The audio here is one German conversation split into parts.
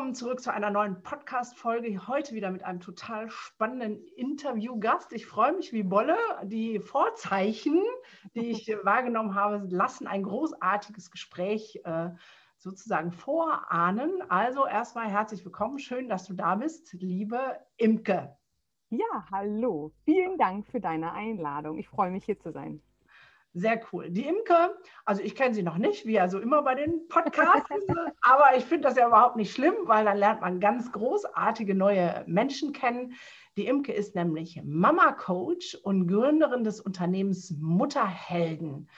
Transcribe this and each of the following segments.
Willkommen zurück zu einer neuen Podcast-Folge. Heute wieder mit einem total spannenden Interviewgast. Ich freue mich wie Bolle. Die Vorzeichen, die ich wahrgenommen habe, lassen ein großartiges Gespräch äh, sozusagen vorahnen. Also erstmal herzlich willkommen. Schön, dass du da bist, liebe Imke. Ja, hallo. Vielen Dank für deine Einladung. Ich freue mich, hier zu sein. Sehr cool. Die Imke, also ich kenne sie noch nicht, wie also immer bei den Podcasts, aber ich finde das ja überhaupt nicht schlimm, weil dann lernt man ganz großartige neue Menschen kennen. Die Imke ist nämlich Mama-Coach und Gründerin des Unternehmens Mutterhelden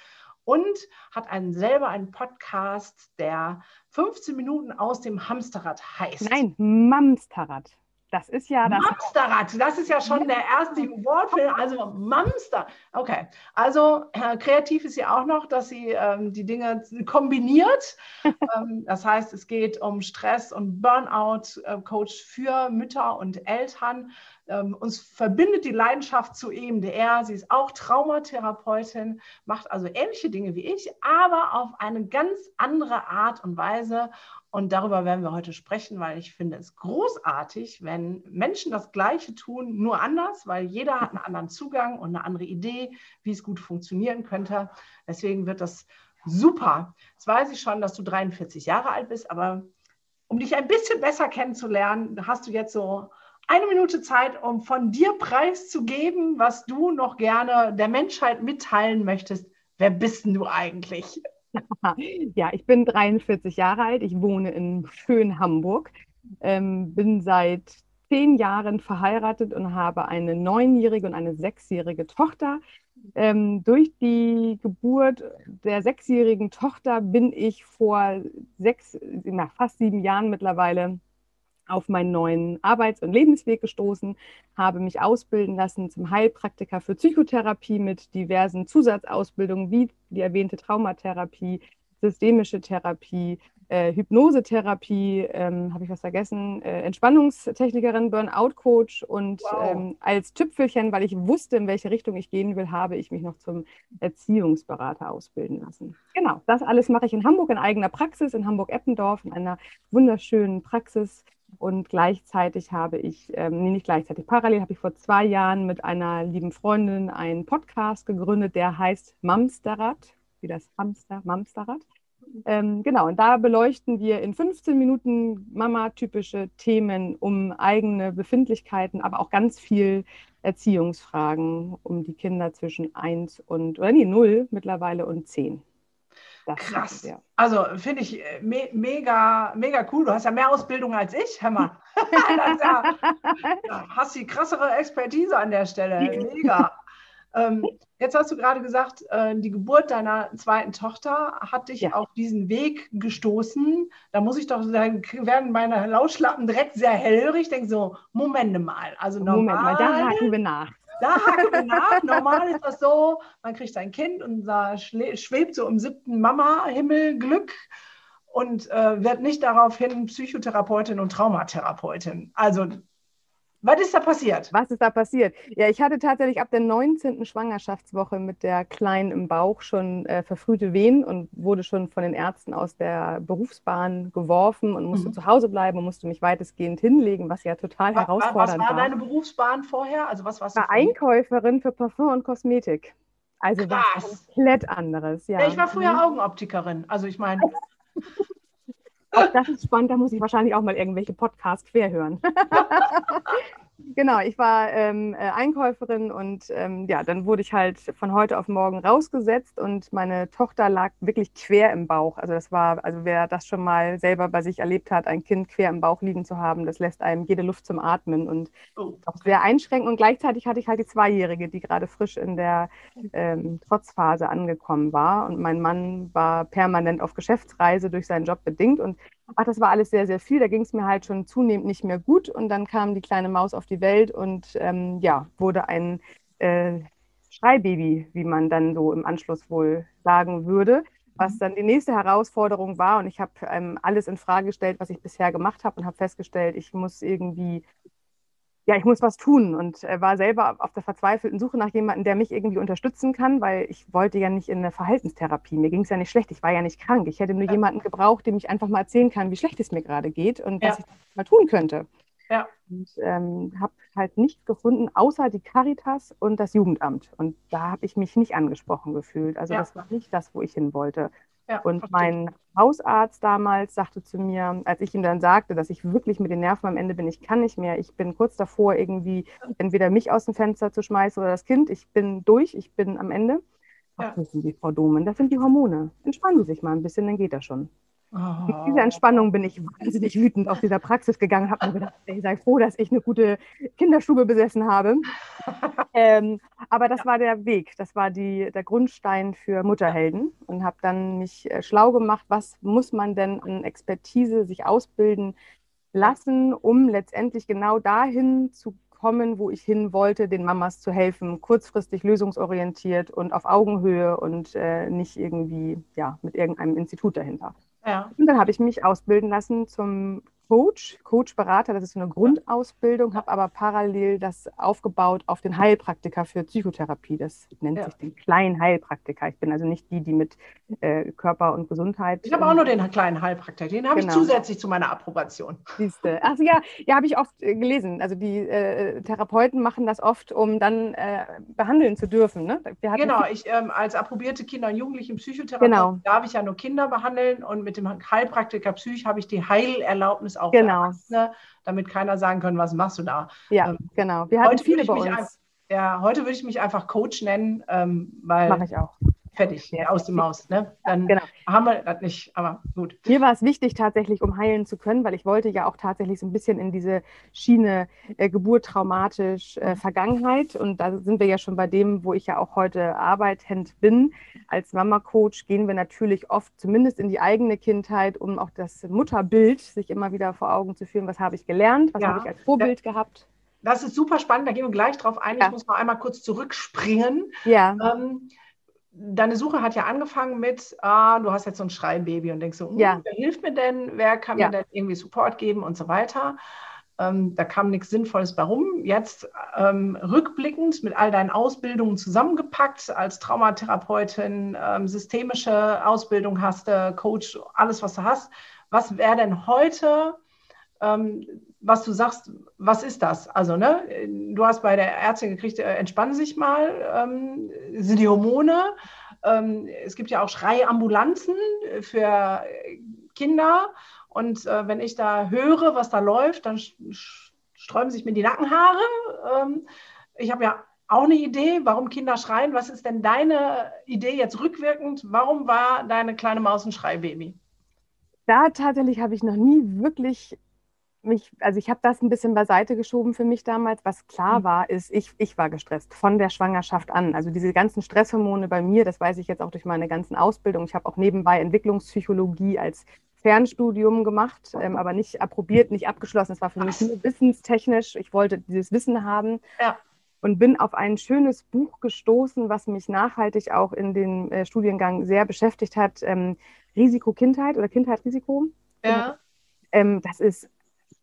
und hat einen, selber einen Podcast, der 15 Minuten aus dem Hamsterrad heißt. Nein, Mamsterrad. Das ist ja das. Mamsterrad, das ist ja schon der erste Wortfilm, also Mamster. Okay, also äh, kreativ ist sie auch noch, dass sie ähm, die Dinge kombiniert. ähm, das heißt, es geht um Stress und Burnout-Coach äh, für Mütter und Eltern. Ähm, uns verbindet die Leidenschaft zu EMDR. Sie ist auch Traumatherapeutin, macht also ähnliche Dinge wie ich, aber auf eine ganz andere Art und Weise. Und darüber werden wir heute sprechen, weil ich finde es großartig, wenn Menschen das Gleiche tun, nur anders, weil jeder hat einen anderen Zugang und eine andere Idee, wie es gut funktionieren könnte. Deswegen wird das super. Jetzt weiß ich schon, dass du 43 Jahre alt bist, aber um dich ein bisschen besser kennenzulernen, hast du jetzt so eine Minute Zeit, um von dir preiszugeben, was du noch gerne der Menschheit mitteilen möchtest. Wer bist denn du eigentlich? Ja, ich bin 43 Jahre alt. Ich wohne in schön Hamburg. Ähm, bin seit zehn Jahren verheiratet und habe eine neunjährige und eine sechsjährige Tochter. Ähm, durch die Geburt der sechsjährigen Tochter bin ich vor sechs, na, fast sieben Jahren mittlerweile auf meinen neuen Arbeits- und Lebensweg gestoßen, habe mich ausbilden lassen zum Heilpraktiker für Psychotherapie mit diversen Zusatzausbildungen wie die erwähnte Traumatherapie, systemische Therapie, äh, Hypnosetherapie, ähm, habe ich was vergessen, äh, Entspannungstechnikerin, Burnout-Coach und wow. ähm, als Tüpfelchen, weil ich wusste, in welche Richtung ich gehen will, habe ich mich noch zum Erziehungsberater ausbilden lassen. Genau, das alles mache ich in Hamburg in eigener Praxis, in Hamburg-Eppendorf, in einer wunderschönen Praxis und gleichzeitig habe ich, ähm, nee, nicht gleichzeitig, parallel habe ich vor zwei Jahren mit einer lieben Freundin einen Podcast gegründet, der heißt Mamsterrad, wie das Hamster, Mamsterrad. Ähm, genau, und da beleuchten wir in 15 Minuten Mama-typische Themen um eigene Befindlichkeiten, aber auch ganz viel Erziehungsfragen um die Kinder zwischen 1 und, oder nee, 0 mittlerweile und 10. Das Krass. Ja. Also finde ich äh, me mega, mega cool. Du hast ja mehr Ausbildung als ich, hör mal. ja, ja, hast die krassere Expertise an der Stelle. Mega. ähm, jetzt hast du gerade gesagt, äh, die Geburt deiner zweiten Tochter hat dich auf diesen Weg gestoßen. Da muss ich doch, dann werden meine Lauschlappen direkt sehr hellhörig. Ich denke so, Moment mal. Also Moment normal, mal, da haken wir nach. Da haken wir nach. Normal ist das so, man kriegt ein Kind und da schwebt so im siebten Mama-Himmel Glück und äh, wird nicht daraufhin Psychotherapeutin und Traumatherapeutin. Also was ist da passiert? Was ist da passiert? Ja, ich hatte tatsächlich ab der 19. Schwangerschaftswoche mit der Kleinen im Bauch schon äh, verfrühte Wehen und wurde schon von den Ärzten aus der Berufsbahn geworfen und musste mhm. zu Hause bleiben und musste mich weitestgehend hinlegen, was ja total was, herausfordernd war. Was war deine Berufsbahn vorher? Also was warst du? War Einkäuferin für Parfum und Kosmetik. Also Krass. was komplett anderes. Ja. Ich war früher mhm. Augenoptikerin. Also ich meine. Auch das ist spannend, da muss ich wahrscheinlich auch mal irgendwelche Podcasts quer hören. Genau, ich war ähm, äh, Einkäuferin und ähm, ja, dann wurde ich halt von heute auf morgen rausgesetzt und meine Tochter lag wirklich quer im Bauch. Also das war, also wer das schon mal selber bei sich erlebt hat, ein Kind quer im Bauch liegen zu haben, das lässt einem jede Luft zum Atmen und oh. auch sehr einschränkend. Und gleichzeitig hatte ich halt die Zweijährige, die gerade frisch in der ähm, Trotzphase angekommen war und mein Mann war permanent auf Geschäftsreise durch seinen Job bedingt und ach, das war alles sehr, sehr viel. Da ging es mir halt schon zunehmend nicht mehr gut. Und dann kam die kleine Maus auf die Welt und ähm, ja, wurde ein äh, Schreibaby, wie man dann so im Anschluss wohl sagen würde. Was mhm. dann die nächste Herausforderung war. Und ich habe ähm, alles in Frage gestellt, was ich bisher gemacht habe und habe festgestellt, ich muss irgendwie ja, ich muss was tun und äh, war selber auf der verzweifelten Suche nach jemandem, der mich irgendwie unterstützen kann, weil ich wollte ja nicht in eine Verhaltenstherapie. Mir ging es ja nicht schlecht, ich war ja nicht krank. Ich hätte nur ja. jemanden gebraucht, dem ich einfach mal erzählen kann, wie schlecht es mir gerade geht und ja. was ich mal tun könnte. Ja. Und ähm, habe halt nichts gefunden, außer die Caritas und das Jugendamt. Und da habe ich mich nicht angesprochen gefühlt. Also ja. das war nicht das, wo ich hin wollte. Ja, und verstehe. mein Hausarzt damals sagte zu mir, als ich ihm dann sagte, dass ich wirklich mit den Nerven am Ende bin, ich kann nicht mehr, ich bin kurz davor, irgendwie entweder mich aus dem Fenster zu schmeißen oder das Kind, ich bin durch, ich bin am Ende. Ach, wissen Sie, Frau Domen, das sind die Hormone. Entspannen Sie sich mal ein bisschen, dann geht das schon. Oh. Mit dieser Entspannung bin ich wahnsinnig wütend aus dieser Praxis gegangen, habe mir gedacht, ich sei froh, dass ich eine gute Kinderstube besessen habe. ähm, aber das ja. war der Weg, das war die, der Grundstein für Mutterhelden und habe dann mich äh, schlau gemacht, was muss man denn an Expertise sich ausbilden lassen, um letztendlich genau dahin zu kommen, wo ich hin wollte, den Mamas zu helfen, kurzfristig lösungsorientiert und auf Augenhöhe und äh, nicht irgendwie ja, mit irgendeinem Institut dahinter. Ja. Und dann habe ich mich ausbilden lassen zum Coach, Coach-Berater, das ist so eine Grundausbildung, habe aber parallel das aufgebaut auf den Heilpraktiker für Psychotherapie. Das nennt ja. sich den kleinen Heilpraktiker. Ich bin also nicht die, die mit äh, Körper und Gesundheit. Ich habe auch nur den kleinen Heilpraktiker, den habe genau. ich zusätzlich zu meiner Approbation. Siehste. Also ja, ja, habe ich oft äh, gelesen. Also die äh, Therapeuten machen das oft, um dann äh, behandeln zu dürfen. Ne? genau, ich ähm, als approbierte Kinder- und Jugendlichen Psychotherapeut genau. darf ich ja nur Kinder behandeln und mit dem Heilpraktiker Psych habe ich die Heilerlaubnis auch genau. Erwachsene, damit keiner sagen kann, was machst du da? Ja, ähm, genau. Wir hatten viele bei uns. Ein, ja, heute würde ich mich einfach Coach nennen, ähm, weil. Mache ich auch fertig, ja. aus dem Maus. Ne? Dann genau. haben wir das nicht, aber gut. Mir war es wichtig, tatsächlich, um heilen zu können, weil ich wollte ja auch tatsächlich so ein bisschen in diese Schiene äh, Geburt traumatisch äh, Vergangenheit. Und da sind wir ja schon bei dem, wo ich ja auch heute arbeitend bin. Als Mama-Coach gehen wir natürlich oft zumindest in die eigene Kindheit, um auch das Mutterbild sich immer wieder vor Augen zu führen. Was habe ich gelernt? Was ja. habe ich als Vorbild ja. gehabt? Das ist super spannend, da gehen wir gleich drauf ein. Ich muss noch einmal kurz zurückspringen. Ja. Ähm, deine Suche hat ja angefangen mit, ah, du hast jetzt so ein Schreibaby und denkst so, hm, ja. wer hilft mir denn, wer kann ja. mir denn irgendwie Support geben und so weiter. Ähm, da kam nichts Sinnvolles bei rum. Jetzt ähm, rückblickend mit all deinen Ausbildungen zusammengepackt, als Traumatherapeutin, ähm, systemische Ausbildung hast du, Coach, alles, was du hast. Was wäre denn heute ähm, was du sagst, was ist das? Also, ne, du hast bei der Ärztin gekriegt, äh, entspannen sich mal, ähm, sind die Hormone. Ähm, es gibt ja auch Schreiambulanzen für Kinder. Und äh, wenn ich da höre, was da läuft, dann sträuben sich mir die Nackenhaare. Ähm, ich habe ja auch eine Idee, warum Kinder schreien. Was ist denn deine Idee jetzt rückwirkend? Warum war deine kleine Maus ein Schreibaby? Da tatsächlich habe ich noch nie wirklich mich, also ich habe das ein bisschen beiseite geschoben für mich damals. Was klar mhm. war, ist, ich, ich war gestresst von der Schwangerschaft an. Also diese ganzen Stresshormone bei mir, das weiß ich jetzt auch durch meine ganzen Ausbildungen. Ich habe auch nebenbei Entwicklungspsychologie als Fernstudium gemacht, ähm, aber nicht approbiert, nicht abgeschlossen. Es war für mich nur wissenstechnisch. Ich wollte dieses Wissen haben. Ja. Und bin auf ein schönes Buch gestoßen, was mich nachhaltig auch in den äh, Studiengang sehr beschäftigt hat. Ähm, Risiko Kindheit oder Kindheit Risiko. Ja. Ähm, das ist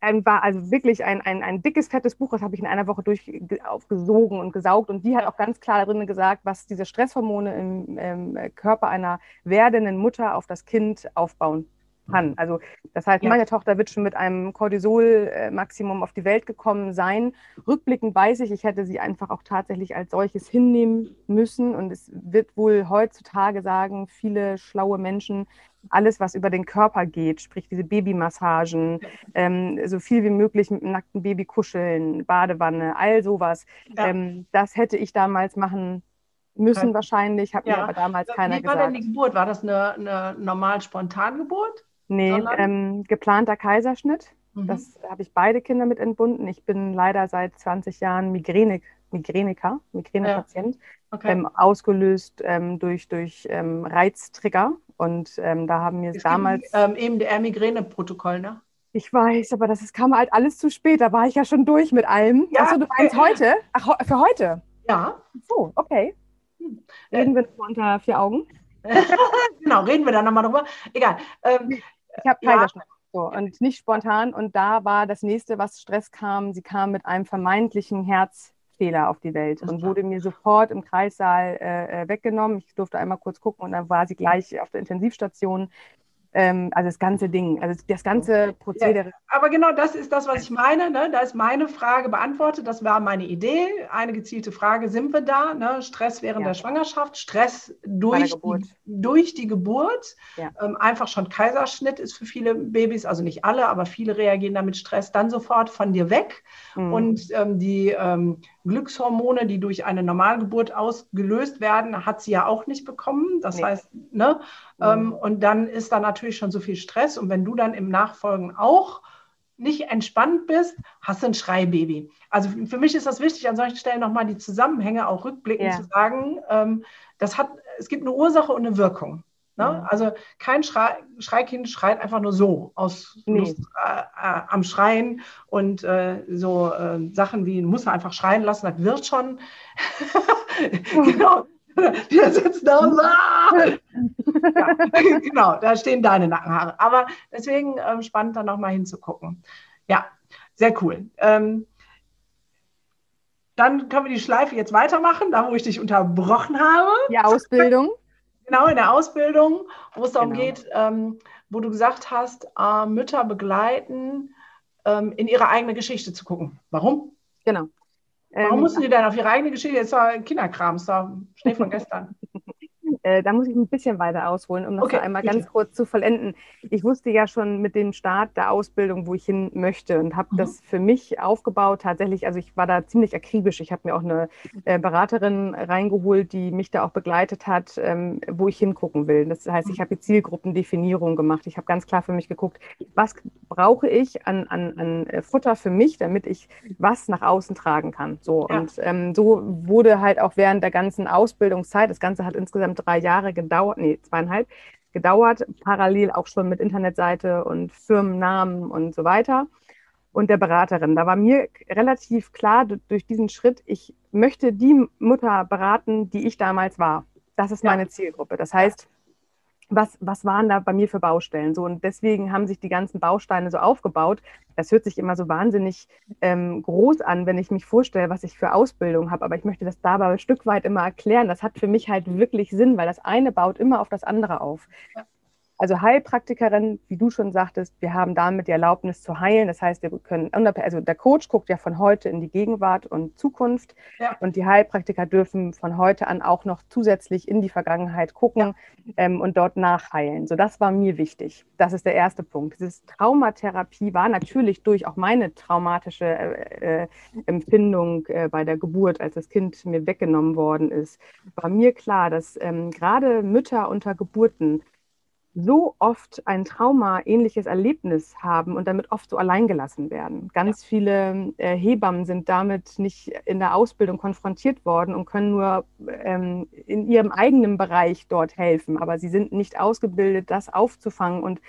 ein, war also wirklich ein, ein, ein dickes, fettes Buch, das habe ich in einer Woche durch aufgesogen und gesaugt. Und die hat auch ganz klar darin gesagt, was diese Stresshormone im, im Körper einer werdenden Mutter auf das Kind aufbauen kann. Also das heißt, ja. meine Tochter wird schon mit einem Cortisol-Maximum auf die Welt gekommen sein. Rückblickend weiß ich, ich hätte sie einfach auch tatsächlich als solches hinnehmen müssen. Und es wird wohl heutzutage sagen, viele schlaue Menschen, alles, was über den Körper geht, sprich diese Babymassagen, ähm, so viel wie möglich mit einem nackten Baby kuscheln, Badewanne, all sowas. Ja. Ähm, das hätte ich damals machen müssen wahrscheinlich, hat ja. mir aber damals keiner gesagt. Wie war denn die Geburt? War das eine, eine normal Spontangeburt? Nee, ähm, geplanter Kaiserschnitt. Mhm. Das habe ich beide Kinder mit entbunden. Ich bin leider seit 20 Jahren migräne Migreniker, Migränepatient, ja. okay. ähm, ausgelöst ähm, durch, durch ähm, Reiztrigger. Und ähm, da haben wir es damals. Gibt, ähm, eben der Migräneprotokoll, ne? Ich weiß, aber das ist, kam halt alles zu spät. Da war ich ja schon durch mit allem. Ja. Achso, du meinst heute? Ach, für heute? Ja. So, okay. Hm. Reden wir unter vier Augen? genau, reden wir dann nochmal drüber. Egal. Ähm, ich habe Kaiserschnitt. Ja. So, und nicht spontan. Und da war das nächste, was Stress kam. Sie kam mit einem vermeintlichen Herzfehler auf die Welt und wurde mir sofort im Kreissaal äh, äh, weggenommen. Ich durfte einmal kurz gucken und dann war sie gleich auf der Intensivstation ähm, also das ganze Ding, also das ganze Prozedere. Ja, aber genau das ist das, was ich meine. Ne? Da ist meine Frage beantwortet. Das war meine Idee. Eine gezielte Frage, sind wir da? Ne? Stress während ja. der Schwangerschaft, Stress durch, die, durch die Geburt. Ja. Ähm, einfach schon Kaiserschnitt ist für viele Babys, also nicht alle, aber viele reagieren damit Stress dann sofort von dir weg. Mhm. Und ähm, die ähm, Glückshormone, die durch eine Normalgeburt ausgelöst werden, hat sie ja auch nicht bekommen. Das nee. heißt, ne? Mhm. Ähm, und dann ist da natürlich schon so viel Stress. Und wenn du dann im Nachfolgen auch nicht entspannt bist, hast du ein Schreibaby. Also für mich ist das wichtig, an solchen Stellen nochmal die Zusammenhänge auch rückblickend ja. zu sagen. Ähm, das hat, es gibt eine Ursache und eine Wirkung. Ne? Also kein Schrei Schreikind schreit einfach nur so aus nee. Lust äh, äh, am Schreien und äh, so äh, Sachen wie muss er einfach schreien lassen, das wird schon. genau. Der sitzt da und ja, genau, da stehen deine Nackenhaare. Aber deswegen ähm, spannend, da nochmal hinzugucken. Ja, sehr cool. Ähm, dann können wir die Schleife jetzt weitermachen, da wo ich dich unterbrochen habe. Die Ausbildung. Genau, in der Ausbildung, wo es darum genau. geht, ähm, wo du gesagt hast, äh, Mütter begleiten, ähm, in ihre eigene Geschichte zu gucken. Warum? Genau. Warum ähm, mussten die denn auf ihre eigene Geschichte? Jetzt war Kinderkram, ist war Schnee von gestern. Äh, da muss ich ein bisschen weiter ausholen, um das okay, einmal bitte. ganz kurz zu vollenden. Ich wusste ja schon mit dem Start der Ausbildung, wo ich hin möchte und habe mhm. das für mich aufgebaut. Tatsächlich, also ich war da ziemlich akribisch. Ich habe mir auch eine äh, Beraterin reingeholt, die mich da auch begleitet hat, ähm, wo ich hingucken will. Das heißt, ich mhm. habe die Zielgruppendefinierung gemacht. Ich habe ganz klar für mich geguckt, was brauche ich an, an, an äh, Futter für mich, damit ich was nach außen tragen kann. So ja. und ähm, so wurde halt auch während der ganzen Ausbildungszeit, das Ganze hat insgesamt drei Jahre gedauert, nee, zweieinhalb, gedauert, parallel auch schon mit Internetseite und Firmennamen und so weiter und der Beraterin. Da war mir relativ klar durch diesen Schritt, ich möchte die Mutter beraten, die ich damals war. Das ist meine Zielgruppe. Das heißt, was, was waren da bei mir für Baustellen? So, und deswegen haben sich die ganzen Bausteine so aufgebaut. Das hört sich immer so wahnsinnig ähm, groß an, wenn ich mich vorstelle, was ich für Ausbildung habe. Aber ich möchte das dabei ein Stück weit immer erklären. Das hat für mich halt wirklich Sinn, weil das eine baut immer auf das andere auf. Also Heilpraktikerin, wie du schon sagtest, wir haben damit die Erlaubnis zu heilen. Das heißt, wir können, also der Coach guckt ja von heute in die Gegenwart und Zukunft. Ja. Und die Heilpraktiker dürfen von heute an auch noch zusätzlich in die Vergangenheit gucken ja. ähm, und dort nachheilen. So, das war mir wichtig. Das ist der erste Punkt. Diese Traumatherapie war natürlich durch auch meine traumatische äh, äh, Empfindung äh, bei der Geburt, als das Kind mir weggenommen worden ist, war mir klar, dass ähm, gerade Mütter unter Geburten so oft ein Trauma-ähnliches Erlebnis haben und damit oft so alleingelassen werden. Ganz ja. viele äh, Hebammen sind damit nicht in der Ausbildung konfrontiert worden und können nur ähm, in ihrem eigenen Bereich dort helfen, aber sie sind nicht ausgebildet, das aufzufangen und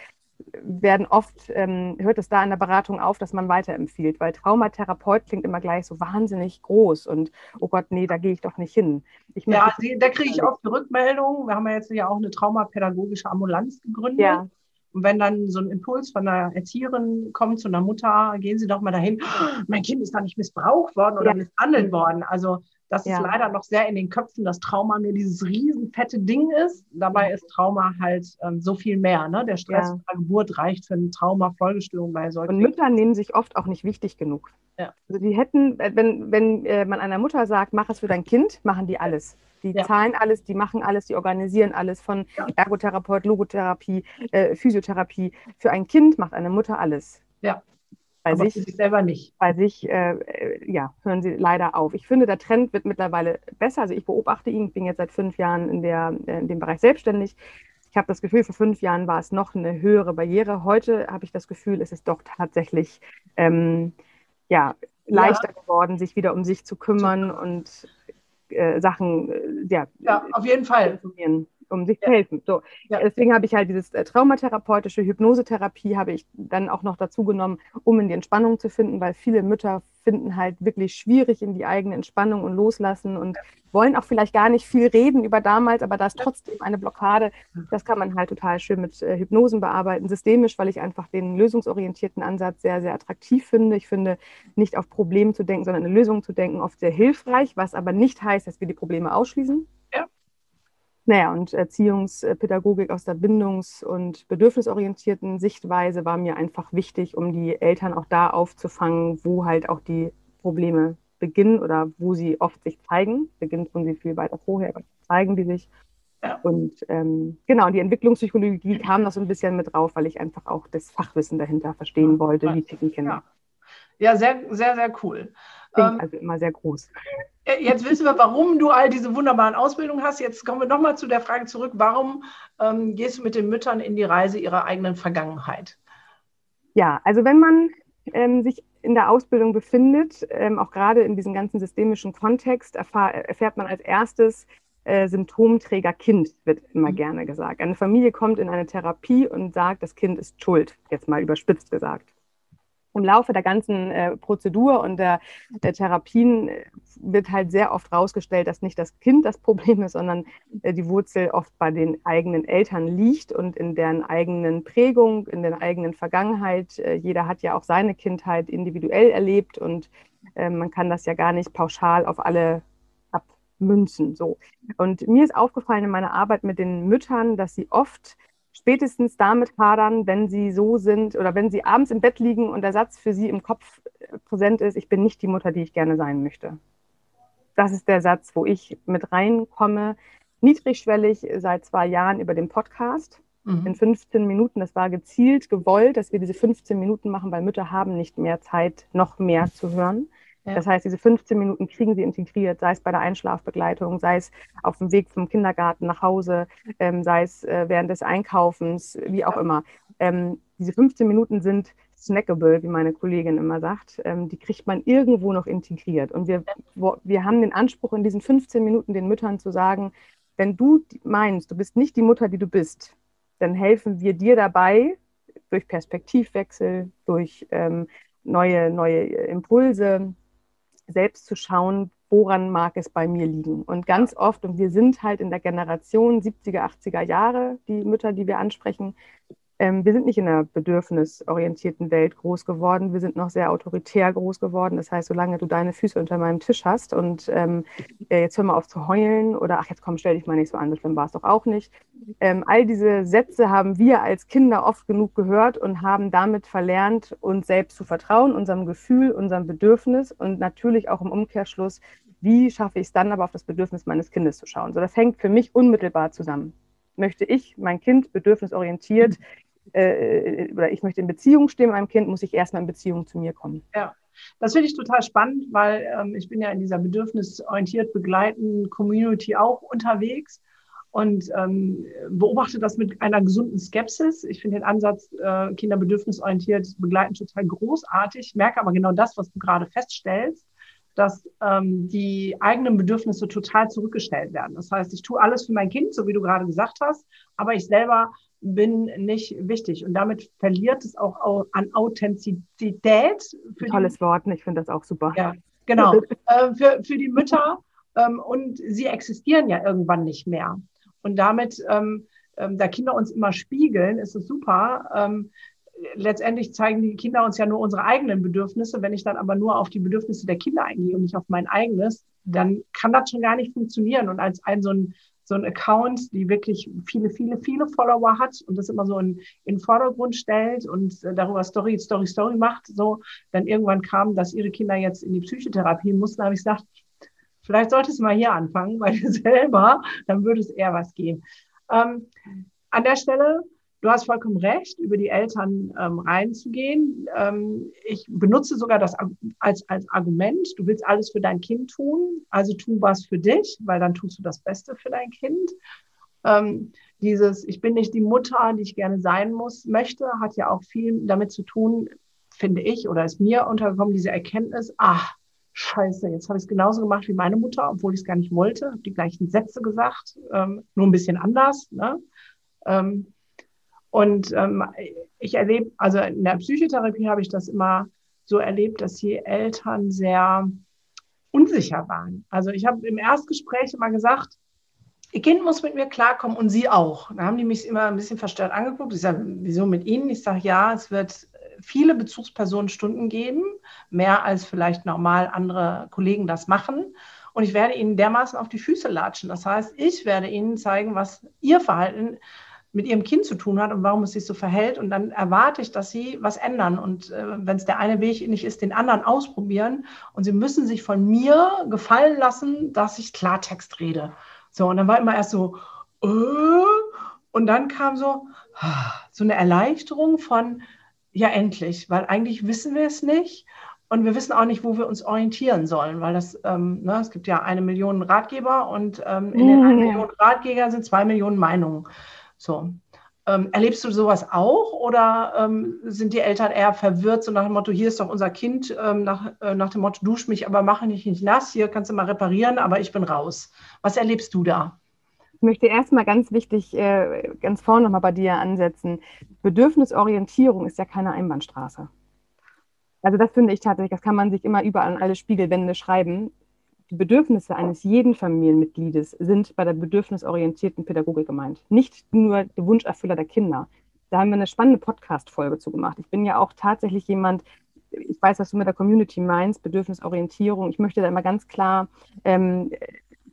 werden oft, ähm, hört es da in der Beratung auf, dass man weiterempfiehlt, weil Traumatherapeut klingt immer gleich so wahnsinnig groß und oh Gott, nee, da gehe ich doch nicht hin. ja, da kriege ich oft eine Rückmeldung. Wir haben ja jetzt ja auch eine traumapädagogische Ambulanz gegründet. Ja. Und wenn dann so ein Impuls von einer Erzieherin kommt zu einer Mutter, gehen Sie doch mal dahin, oh, mein Kind ist da nicht missbraucht worden oder ja. misshandelt worden. Also das ja. ist leider noch sehr in den Köpfen, dass Trauma nur dieses riesenfette Ding ist. Dabei ist Trauma halt ähm, so viel mehr. Ne? Der Stress ja. der Geburt reicht für eine Trauma-Folgestörung bei solchen. Und Mütter nehmen sich oft auch nicht wichtig genug. Ja. Also die hätten, äh, wenn, wenn äh, man einer Mutter sagt, mach es für dein Kind, machen die alles. Die ja. zahlen alles, die machen alles, die organisieren alles von. Ergotherapeut, Logotherapie, äh, Physiotherapie. Für ein Kind macht eine Mutter alles. Ja. Bei Aber sich, selber nicht. Bei sich, äh, äh, ja, hören sie leider auf. Ich finde, der Trend wird mittlerweile besser. Also ich beobachte ihn, ich bin jetzt seit fünf Jahren in, der, äh, in dem Bereich selbstständig. Ich habe das Gefühl, vor fünf Jahren war es noch eine höhere Barriere. Heute habe ich das Gefühl, es ist doch tatsächlich ähm, ja, leichter ja. geworden, sich wieder um sich zu kümmern und äh, Sachen, äh, ja, ja, auf jeden Fall um sich zu helfen. So. Ja. Deswegen habe ich halt dieses äh, traumatherapeutische Hypnosetherapie habe ich dann auch noch dazu genommen, um in die Entspannung zu finden, weil viele Mütter finden halt wirklich schwierig in die eigene Entspannung und loslassen und wollen auch vielleicht gar nicht viel reden über damals, aber da ist trotzdem eine Blockade. Das kann man halt total schön mit äh, Hypnosen bearbeiten, systemisch, weil ich einfach den lösungsorientierten Ansatz sehr, sehr attraktiv finde. Ich finde, nicht auf Probleme zu denken, sondern eine Lösung zu denken, oft sehr hilfreich, was aber nicht heißt, dass wir die Probleme ausschließen. Ja. Naja, und Erziehungspädagogik aus der bindungs- und bedürfnisorientierten Sichtweise war mir einfach wichtig, um die Eltern auch da aufzufangen, wo halt auch die Probleme beginnen oder wo sie oft sich zeigen. Beginnt tun sie viel weiter vorher, aber zeigen die sich. Und ähm, genau, die Entwicklungspsychologie kam noch so ein bisschen mit drauf, weil ich einfach auch das Fachwissen dahinter verstehen wollte, wie ticken Kinder. Ja. sehr, sehr, sehr cool. Ähm, also immer sehr groß. Äh, jetzt wissen wir, warum du all diese wunderbaren Ausbildungen hast. Jetzt kommen wir nochmal zu der Frage zurück, warum ähm, gehst du mit den Müttern in die Reise ihrer eigenen Vergangenheit? Ja, also wenn man ähm, sich in der Ausbildung befindet, ähm, auch gerade in diesem ganzen systemischen Kontext, erfährt man als erstes, äh, Symptomträger Kind, wird immer mhm. gerne gesagt. Eine Familie kommt in eine Therapie und sagt, das Kind ist schuld, jetzt mal überspitzt gesagt im Laufe der ganzen äh, Prozedur und der, der, Therapien äh, wird halt sehr oft herausgestellt, dass nicht das Kind das Problem ist, sondern äh, die Wurzel oft bei den eigenen Eltern liegt und in deren eigenen Prägung, in der eigenen Vergangenheit. Äh, jeder hat ja auch seine Kindheit individuell erlebt und äh, man kann das ja gar nicht pauschal auf alle abmünzen. So. Und mir ist aufgefallen in meiner Arbeit mit den Müttern, dass sie oft spätestens damit hadern, wenn sie so sind oder wenn sie abends im Bett liegen und der Satz für sie im Kopf äh, präsent ist, ich bin nicht die Mutter, die ich gerne sein möchte. Das ist der Satz, wo ich mit reinkomme, niedrigschwellig seit zwei Jahren über den Podcast. Mhm. In 15 Minuten, das war gezielt gewollt, dass wir diese 15 Minuten machen, weil Mütter haben nicht mehr Zeit, noch mehr zu hören. Ja. Das heißt, diese 15 Minuten kriegen sie integriert, sei es bei der Einschlafbegleitung, sei es auf dem Weg vom Kindergarten nach Hause, ähm, sei es äh, während des Einkaufens, wie auch ja. immer. Ähm, diese 15 Minuten sind snackable, wie meine Kollegin immer sagt. Ähm, die kriegt man irgendwo noch integriert. Und wir, wo, wir haben den Anspruch, in diesen 15 Minuten den Müttern zu sagen, wenn du meinst, du bist nicht die Mutter, die du bist, dann helfen wir dir dabei, durch Perspektivwechsel, durch ähm, neue, neue Impulse, selbst zu schauen, woran mag es bei mir liegen. Und ganz oft, und wir sind halt in der Generation 70er, 80er Jahre, die Mütter, die wir ansprechen, ähm, wir sind nicht in einer bedürfnisorientierten Welt groß geworden. Wir sind noch sehr autoritär groß geworden. Das heißt, solange du deine Füße unter meinem Tisch hast und ähm, äh, jetzt hör mal auf zu heulen oder ach, jetzt komm, stell dich mal nicht so an, so schlimm war es doch auch nicht. Ähm, all diese Sätze haben wir als Kinder oft genug gehört und haben damit verlernt, uns selbst zu vertrauen, unserem Gefühl, unserem Bedürfnis und natürlich auch im Umkehrschluss, wie schaffe ich es dann aber auf das Bedürfnis meines Kindes zu schauen. So, das hängt für mich unmittelbar zusammen möchte ich mein Kind bedürfnisorientiert äh, oder ich möchte in Beziehung stehen mit meinem Kind, muss ich erstmal in Beziehung zu mir kommen. Ja. Das finde ich total spannend, weil ähm, ich bin ja in dieser bedürfnisorientiert begleitenden Community auch unterwegs und ähm, beobachte das mit einer gesunden Skepsis. Ich finde den Ansatz äh, Kinder bedürfnisorientiert begleiten total großartig, merke aber genau das, was du gerade feststellst, dass ähm, die eigenen Bedürfnisse total zurückgestellt werden. Das heißt, ich tue alles für mein Kind, so wie du gerade gesagt hast, aber ich selber bin nicht wichtig. Und damit verliert es auch an Authentizität. Tolles die, Wort, ich finde das auch super. Ja, genau. äh, für, für die Mütter. Ähm, und sie existieren ja irgendwann nicht mehr. Und damit, ähm, ähm, da Kinder uns immer spiegeln, ist es super. Ähm, letztendlich zeigen die Kinder uns ja nur unsere eigenen Bedürfnisse. Wenn ich dann aber nur auf die Bedürfnisse der Kinder eingehe und nicht auf mein eigenes, dann kann das schon gar nicht funktionieren. Und als ein so ein so ein Account, die wirklich viele, viele, viele Follower hat und das immer so in, in den Vordergrund stellt und äh, darüber Story, Story, Story macht, so, dann irgendwann kam, dass ihre Kinder jetzt in die Psychotherapie mussten, habe ich gesagt, vielleicht solltest du mal hier anfangen, weil du selber, dann würde es eher was gehen. Ähm, an der Stelle Du hast vollkommen recht, über die Eltern ähm, reinzugehen. Ähm, ich benutze sogar das als, als Argument. Du willst alles für dein Kind tun, also tu was für dich, weil dann tust du das Beste für dein Kind. Ähm, dieses, ich bin nicht die Mutter, die ich gerne sein muss, möchte, hat ja auch viel damit zu tun, finde ich, oder ist mir untergekommen, diese Erkenntnis, ach, scheiße, jetzt habe ich es genauso gemacht wie meine Mutter, obwohl ich es gar nicht wollte, habe die gleichen Sätze gesagt, ähm, nur ein bisschen anders. Ne? Ähm, und ähm, ich erlebe, also in der Psychotherapie habe ich das immer so erlebt, dass die Eltern sehr unsicher waren. Also ich habe im Erstgespräch immer gesagt, Ihr Kind muss mit mir klarkommen und Sie auch. Da haben die mich immer ein bisschen verstört angeguckt. Ich sage, wieso mit Ihnen? Ich sage, ja, es wird viele Bezugspersonenstunden geben, mehr als vielleicht normal andere Kollegen das machen. Und ich werde Ihnen dermaßen auf die Füße latschen. Das heißt, ich werde Ihnen zeigen, was Ihr Verhalten mit Ihrem Kind zu tun hat und warum es sich so verhält. Und dann erwarte ich, dass Sie was ändern. Und äh, wenn es der eine Weg nicht ist, den anderen ausprobieren. Und Sie müssen sich von mir gefallen lassen, dass ich Klartext rede. So, und dann war immer erst so, äh, und dann kam so, so eine Erleichterung von, ja, endlich, weil eigentlich wissen wir es nicht. Und wir wissen auch nicht, wo wir uns orientieren sollen, weil das, ähm, ne, es gibt ja eine Million Ratgeber und ähm, in den eine Million Ratgeber sind zwei Millionen Meinungen. So. Ähm, erlebst du sowas auch oder ähm, sind die Eltern eher verwirrt, so nach dem Motto, hier ist doch unser Kind, ähm, nach, äh, nach dem Motto, dusch mich, aber mache mich nicht nass, hier kannst du mal reparieren, aber ich bin raus. Was erlebst du da? Ich möchte erstmal ganz wichtig, äh, ganz vorne nochmal bei dir ansetzen. Bedürfnisorientierung ist ja keine Einbahnstraße. Also das finde ich tatsächlich, das kann man sich immer überall an alle Spiegelwände schreiben. Die Bedürfnisse eines jeden Familienmitgliedes sind bei der bedürfnisorientierten Pädagogik gemeint. Nicht nur der Wunscherfüller der Kinder. Da haben wir eine spannende Podcast-Folge zu gemacht. Ich bin ja auch tatsächlich jemand, ich weiß, was du mit der Community meinst, Bedürfnisorientierung. Ich möchte da immer ganz klar ähm,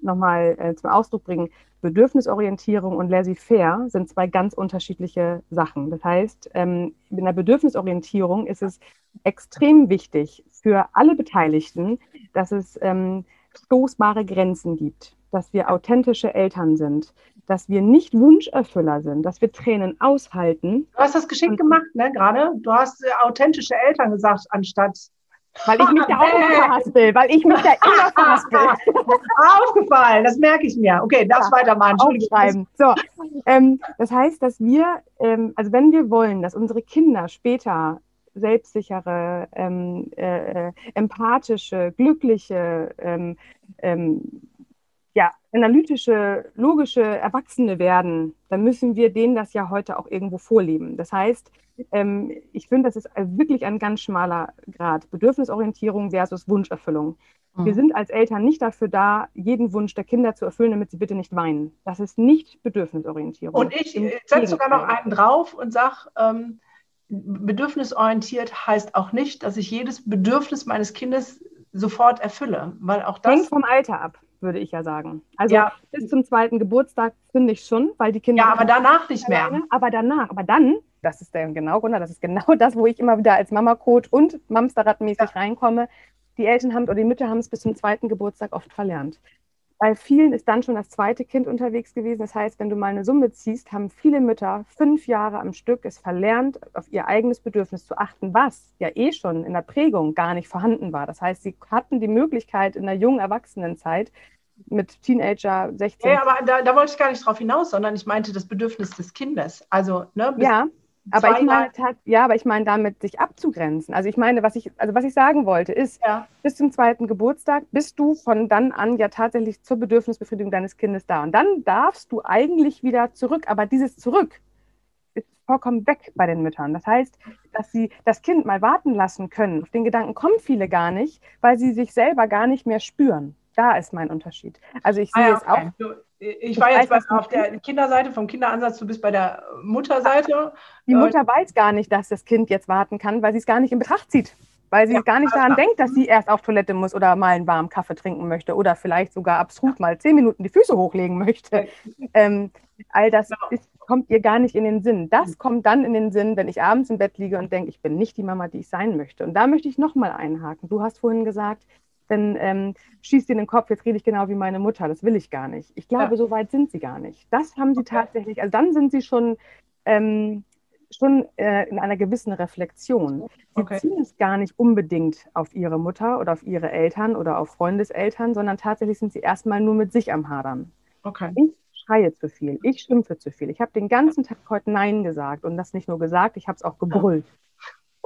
nochmal äh, zum Ausdruck bringen, Bedürfnisorientierung und laissez-faire sind zwei ganz unterschiedliche Sachen. Das heißt, ähm, in der Bedürfnisorientierung ist es extrem wichtig für alle Beteiligten, dass es ähm, stoßbare Grenzen gibt, dass wir authentische Eltern sind, dass wir nicht Wunscherfüller sind, dass wir Tränen aushalten. Du hast das geschickt gemacht, ne, gerade. Du hast äh, authentische Eltern gesagt, anstatt weil ich mich da auch immer verhaspel, weil ich mich da immer verhaspel. Aufgefallen, das merke ich mir. Okay, darfst ja, weitermachen. Aufschreiben. So, ähm, das heißt, dass wir, ähm, also wenn wir wollen, dass unsere Kinder später selbstsichere, ähm, äh, empathische, glückliche, ähm, ähm, ja, analytische, logische Erwachsene werden, dann müssen wir denen das ja heute auch irgendwo vorleben. Das heißt, ähm, ich finde, das ist wirklich ein ganz schmaler Grad. Bedürfnisorientierung versus Wunscherfüllung. Mhm. Wir sind als Eltern nicht dafür da, jeden Wunsch der Kinder zu erfüllen, damit sie bitte nicht weinen. Das ist nicht Bedürfnisorientierung. Und ich setze sogar noch einen drauf und sage, ähm, bedürfnisorientiert heißt auch nicht, dass ich jedes Bedürfnis meines Kindes sofort erfülle, weil auch das hängt vom Alter ab, würde ich ja sagen. Also ja. bis zum zweiten Geburtstag finde ich schon, weil die Kinder ja, aber danach nicht mehr. Aber danach, aber dann das ist der genau, Gunnar, das ist genau das, wo ich immer wieder als Mama-Coach und Mamsterrad-mäßig ja. reinkomme. Die Eltern haben oder die Mütter haben es bis zum zweiten Geburtstag oft verlernt. Bei vielen ist dann schon das zweite Kind unterwegs gewesen. Das heißt, wenn du mal eine Summe ziehst, haben viele Mütter fünf Jahre am Stück es verlernt, auf ihr eigenes Bedürfnis zu achten, was ja eh schon in der Prägung gar nicht vorhanden war. Das heißt, sie hatten die Möglichkeit in der jungen Erwachsenenzeit mit Teenager 16. Ja, aber da, da wollte ich gar nicht drauf hinaus, sondern ich meinte das Bedürfnis des Kindes. Also, ne, ja. Aber ich meine, ja, aber ich meine damit sich abzugrenzen. Also ich meine, was ich, also was ich sagen wollte, ist, ja. bis zum zweiten Geburtstag bist du von dann an ja tatsächlich zur Bedürfnisbefriedigung deines Kindes da. Und dann darfst du eigentlich wieder zurück. Aber dieses Zurück ist vollkommen weg bei den Müttern. Das heißt, dass sie das Kind mal warten lassen können. Auf den Gedanken kommen viele gar nicht, weil sie sich selber gar nicht mehr spüren. Da ist mein Unterschied. Also ich ah sehe ah, ja, okay. es auch. Ich war jetzt weiß, auf der Kinderseite, vom Kinderansatz, du bist bei der Mutterseite. Die Mutter weiß gar nicht, dass das Kind jetzt warten kann, weil sie es gar nicht in Betracht zieht. Weil sie ja, gar nicht daran denkt, dass sie erst auf Toilette muss oder mal einen warmen Kaffee trinken möchte oder vielleicht sogar absurd mal zehn Minuten die Füße hochlegen möchte. Ähm, all das genau. ist, kommt ihr gar nicht in den Sinn. Das mhm. kommt dann in den Sinn, wenn ich abends im Bett liege und denke, ich bin nicht die Mama, die ich sein möchte. Und da möchte ich nochmal einhaken. Du hast vorhin gesagt, dann ähm, schießt dir in den Kopf, jetzt rede ich genau wie meine Mutter, das will ich gar nicht. Ich glaube, ja. so weit sind sie gar nicht. Das haben sie okay. tatsächlich, also dann sind sie schon, ähm, schon äh, in einer gewissen Reflexion. Sie okay. ziehen es gar nicht unbedingt auf ihre Mutter oder auf ihre Eltern oder auf Freundeseltern, sondern tatsächlich sind sie erstmal nur mit sich am Hadern. Okay. Ich schreie zu viel, ich schimpfe zu viel. Ich habe den ganzen Tag heute Nein gesagt und das nicht nur gesagt, ich habe es auch gebrüllt.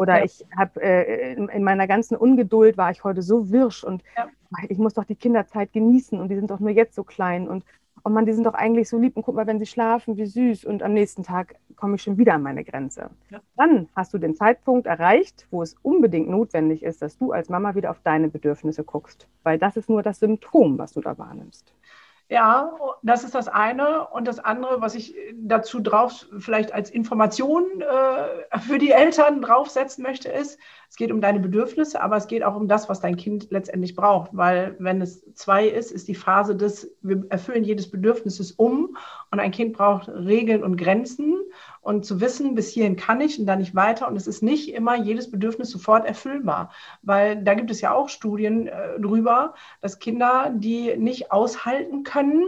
Oder ja. ich habe äh, in, in, meiner ganzen Ungeduld war ich heute so wirsch und ja. ich muss doch die Kinderzeit genießen und die sind doch nur jetzt so klein und oh man, die sind doch eigentlich so lieb und guck mal, wenn sie schlafen, wie süß und am nächsten Tag komme ich schon wieder an meine Grenze. Ja. Dann hast du den Zeitpunkt erreicht, wo es unbedingt notwendig ist, dass du als Mama wieder auf deine Bedürfnisse guckst, weil das ist nur das Symptom, was du da wahrnimmst. Ja, das ist das eine. Und das andere, was ich dazu drauf vielleicht als Information äh, für die Eltern draufsetzen möchte, ist, es geht um deine Bedürfnisse, aber es geht auch um das, was dein Kind letztendlich braucht. Weil wenn es zwei ist, ist die Phase des, wir erfüllen jedes Bedürfnisses um und ein Kind braucht Regeln und Grenzen und zu wissen, bis hierhin kann ich und dann nicht weiter. Und es ist nicht immer jedes Bedürfnis sofort erfüllbar, weil da gibt es ja auch Studien äh, drüber, dass Kinder, die nicht aushalten können,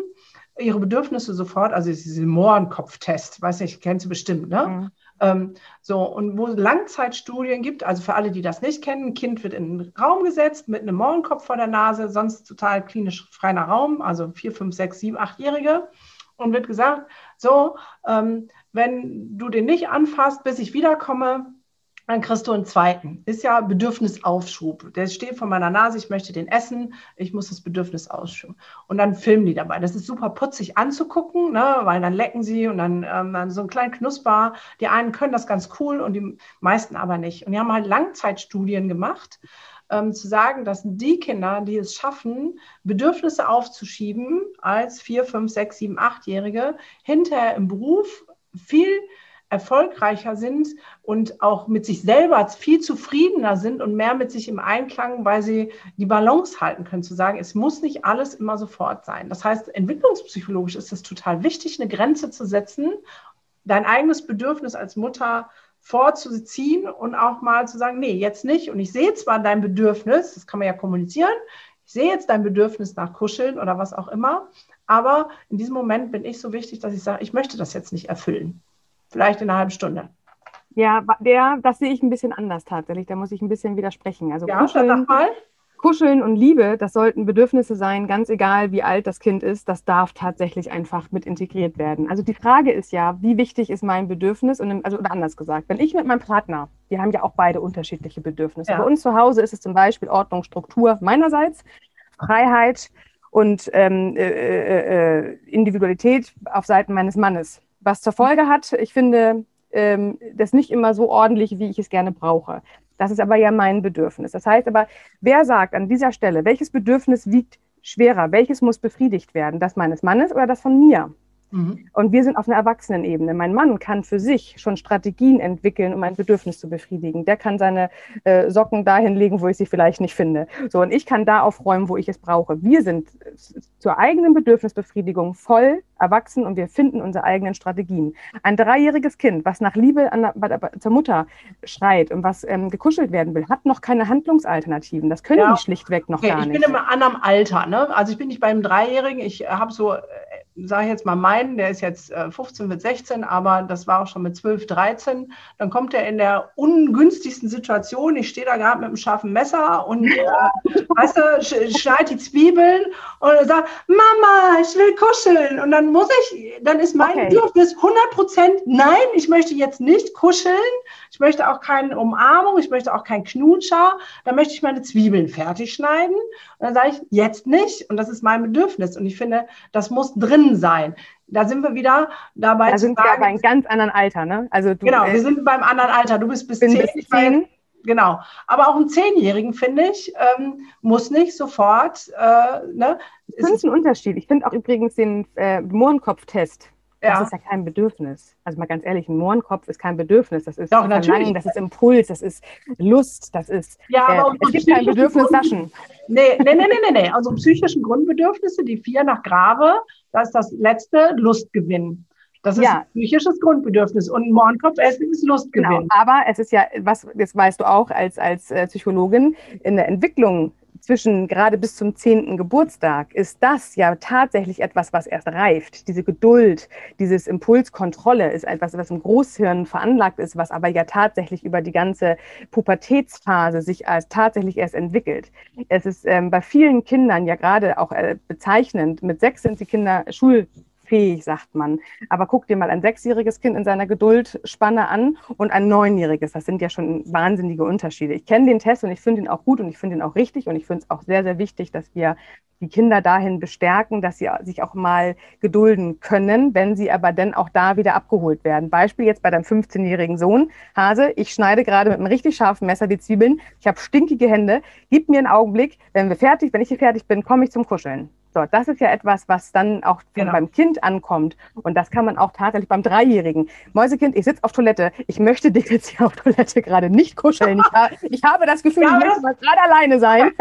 ihre Bedürfnisse sofort, also diese Mohrenkopftest, weiß nicht, kennst du bestimmt, ne? Mhm. Ähm, so, und wo es Langzeitstudien gibt, also für alle, die das nicht kennen, ein Kind wird in einen Raum gesetzt mit einem Mohrenkopf vor der Nase, sonst total klinisch freier Raum, also vier, fünf, sechs, sieben, achtjährige und wird gesagt, so, ähm, wenn du den nicht anfasst, bis ich wiederkomme, dann kriegst du einen zweiten. Ist ja Bedürfnisaufschub. Der steht vor meiner Nase, ich möchte den essen, ich muss das Bedürfnis ausschuben. Und dann filmen die dabei. Das ist super putzig anzugucken, ne? weil dann lecken sie und dann, ähm, so ein kleinen Knusper. Die einen können das ganz cool und die meisten aber nicht. Und die haben halt Langzeitstudien gemacht, ähm, zu sagen, dass die Kinder, die es schaffen, Bedürfnisse aufzuschieben als vier, fünf, sechs, sieben, achtjährige, hinterher im Beruf viel erfolgreicher sind und auch mit sich selber viel zufriedener sind und mehr mit sich im Einklang, weil sie die Balance halten können, zu sagen, es muss nicht alles immer sofort sein. Das heißt, entwicklungspsychologisch ist es total wichtig, eine Grenze zu setzen, dein eigenes Bedürfnis als Mutter vorzuziehen und auch mal zu sagen, nee, jetzt nicht. Und ich sehe zwar dein Bedürfnis, das kann man ja kommunizieren, ich sehe jetzt dein Bedürfnis nach Kuscheln oder was auch immer, aber in diesem Moment bin ich so wichtig, dass ich sage, ich möchte das jetzt nicht erfüllen. Vielleicht in einer halben Stunde. Ja, der, das sehe ich ein bisschen anders tatsächlich. Da muss ich ein bisschen widersprechen. Also ja, kuscheln, kuscheln und Liebe, das sollten Bedürfnisse sein, ganz egal wie alt das Kind ist. Das darf tatsächlich einfach mit integriert werden. Also die Frage ist ja, wie wichtig ist mein Bedürfnis? Und, also, oder anders gesagt, wenn ich mit meinem Partner, wir haben ja auch beide unterschiedliche Bedürfnisse. Ja. Bei uns zu Hause ist es zum Beispiel Ordnung, Struktur meinerseits, Freiheit, und ähm, äh, äh, äh, Individualität auf Seiten meines Mannes. Was zur Folge hat, ich finde ähm, das nicht immer so ordentlich, wie ich es gerne brauche. Das ist aber ja mein Bedürfnis. Das heißt aber, wer sagt an dieser Stelle, welches Bedürfnis wiegt schwerer, welches muss befriedigt werden, das meines Mannes oder das von mir? Mhm. Und wir sind auf einer Erwachsenenebene. Mein Mann kann für sich schon Strategien entwickeln, um ein Bedürfnis zu befriedigen. Der kann seine äh, Socken dahin legen, wo ich sie vielleicht nicht finde. So, und ich kann da aufräumen, wo ich es brauche. Wir sind zur eigenen Bedürfnisbefriedigung voll erwachsen und wir finden unsere eigenen Strategien. Ein dreijähriges Kind, was nach Liebe an, der, zur Mutter schreit und was ähm, gekuschelt werden will, hat noch keine Handlungsalternativen. Das können ja. die schlichtweg noch okay, gar nicht. Ich bin im anderen Alter. Ne? Also ich bin nicht beim Dreijährigen. Ich habe so äh, sage ich jetzt mal meinen, der ist jetzt 15 mit 16, aber das war auch schon mit 12, 13. Dann kommt er in der ungünstigsten Situation. Ich stehe da gerade mit einem scharfen Messer und äh, weißt du, sch schneid die Zwiebeln und sagt, Mama, ich will kuscheln. Und dann muss ich, dann ist mein okay. Bedürfnis 100 Prozent, nein, ich möchte jetzt nicht kuscheln. Ich möchte auch keine Umarmung, ich möchte auch keinen Knutscher. Dann möchte ich meine Zwiebeln fertig schneiden. Dann sage ich, jetzt nicht. Und das ist mein Bedürfnis. Und ich finde, das muss drin sein. Da sind wir wieder dabei. Da sind sagen, wir aber in ganz anderen Alter, ne? Also du, genau, wir äh, sind beim anderen Alter. Du bist bis zehn. Bis zehn. Genau. Aber auch einen Zehnjährigen, finde ich, ähm, muss nicht sofort. Äh, ne? Das ist ein Unterschied. Ich finde auch übrigens den äh, Mohrenkopftest ja. Das ist ja kein Bedürfnis. Also mal ganz ehrlich, ein Mohrenkopf ist kein Bedürfnis. Das ist Doch, Verlangen, das ist Impuls, das ist Lust, das ist. Ja, aber äh, es gibt kein Bedürfnis Saschen. Nee, nee, nee, nee, nee. Also psychischen Grundbedürfnisse, die vier nach Grave, das ist das letzte Lustgewinn. Das ist ja. ein psychisches Grundbedürfnis. Und ein Mohrenkopf essen ist Lustgewinn. Genau, aber es ist ja, was, das weißt du auch als, als äh, Psychologin, in der Entwicklung zwischen gerade bis zum zehnten Geburtstag ist das ja tatsächlich etwas, was erst reift. Diese Geduld, dieses Impulskontrolle ist etwas, was im Großhirn veranlagt ist, was aber ja tatsächlich über die ganze Pubertätsphase sich als tatsächlich erst entwickelt. Es ist ähm, bei vielen Kindern ja gerade auch äh, bezeichnend. Mit sechs sind die Kinder schul fähig, sagt man. Aber guck dir mal ein sechsjähriges Kind in seiner Geduldspanne an und ein neunjähriges. Das sind ja schon wahnsinnige Unterschiede. Ich kenne den Test und ich finde ihn auch gut und ich finde ihn auch richtig und ich finde es auch sehr, sehr wichtig, dass wir die Kinder dahin bestärken, dass sie sich auch mal gedulden können, wenn sie aber dann auch da wieder abgeholt werden. Beispiel jetzt bei deinem 15-jährigen Sohn. Hase, ich schneide gerade mit einem richtig scharfen Messer die Zwiebeln. Ich habe stinkige Hände. Gib mir einen Augenblick. Wenn wir fertig, wenn ich hier fertig bin, komme ich zum Kuscheln. So, das ist ja etwas, was dann auch genau. beim Kind ankommt. Und das kann man auch tatsächlich beim Dreijährigen. Mäusekind, ich sitze auf Toilette. Ich möchte dich jetzt hier auf Toilette gerade nicht kuscheln. Ich, ha ich habe das Gefühl, ja, ich möchte mal gerade alleine sein.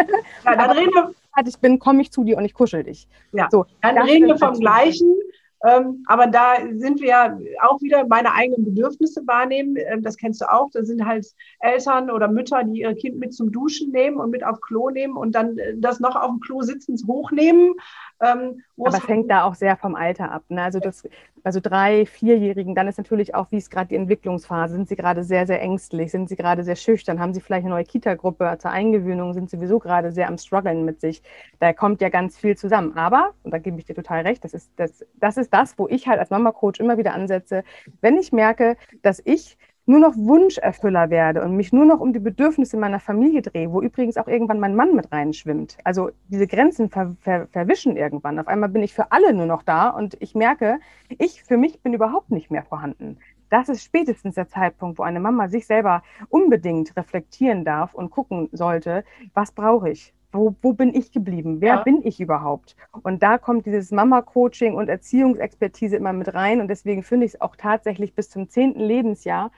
Ja, dann reden wir. Ich bin, komme ich zu dir und ich kuschel dich. Ja, so, dann reden wir vom Gleichen. Ähm, aber da sind wir ja auch wieder meine eigenen Bedürfnisse wahrnehmen. Ähm, das kennst du auch. Da sind halt Eltern oder Mütter, die ihr Kind mit zum Duschen nehmen und mit auf Klo nehmen und dann äh, das noch auf dem Klo sitzend hochnehmen. Ähm, aber es hängt da auch sehr vom Alter ab. Ne? Also das, also drei, vierjährigen, dann ist natürlich auch, wie ist gerade die Entwicklungsphase? Sind sie gerade sehr, sehr ängstlich? Sind sie gerade sehr schüchtern? Haben sie vielleicht eine neue Kita-Gruppe zur Eingewöhnung? Sind sie sowieso gerade sehr am struggeln mit sich? Da kommt ja ganz viel zusammen. Aber, und da gebe ich dir total recht, das ist das, das ist das, wo ich halt als Mama-Coach immer wieder ansetze. Wenn ich merke, dass ich nur noch Wunscherfüller werde und mich nur noch um die Bedürfnisse meiner Familie drehe, wo übrigens auch irgendwann mein Mann mit reinschwimmt. Also diese Grenzen ver ver verwischen irgendwann. Auf einmal bin ich für alle nur noch da und ich merke, ich für mich bin überhaupt nicht mehr vorhanden. Das ist spätestens der Zeitpunkt, wo eine Mama sich selber unbedingt reflektieren darf und gucken sollte, was brauche ich? Wo, wo bin ich geblieben? Wer ja. bin ich überhaupt? Und da kommt dieses Mama-Coaching und Erziehungsexpertise immer mit rein. Und deswegen finde ich es auch tatsächlich bis zum zehnten Lebensjahr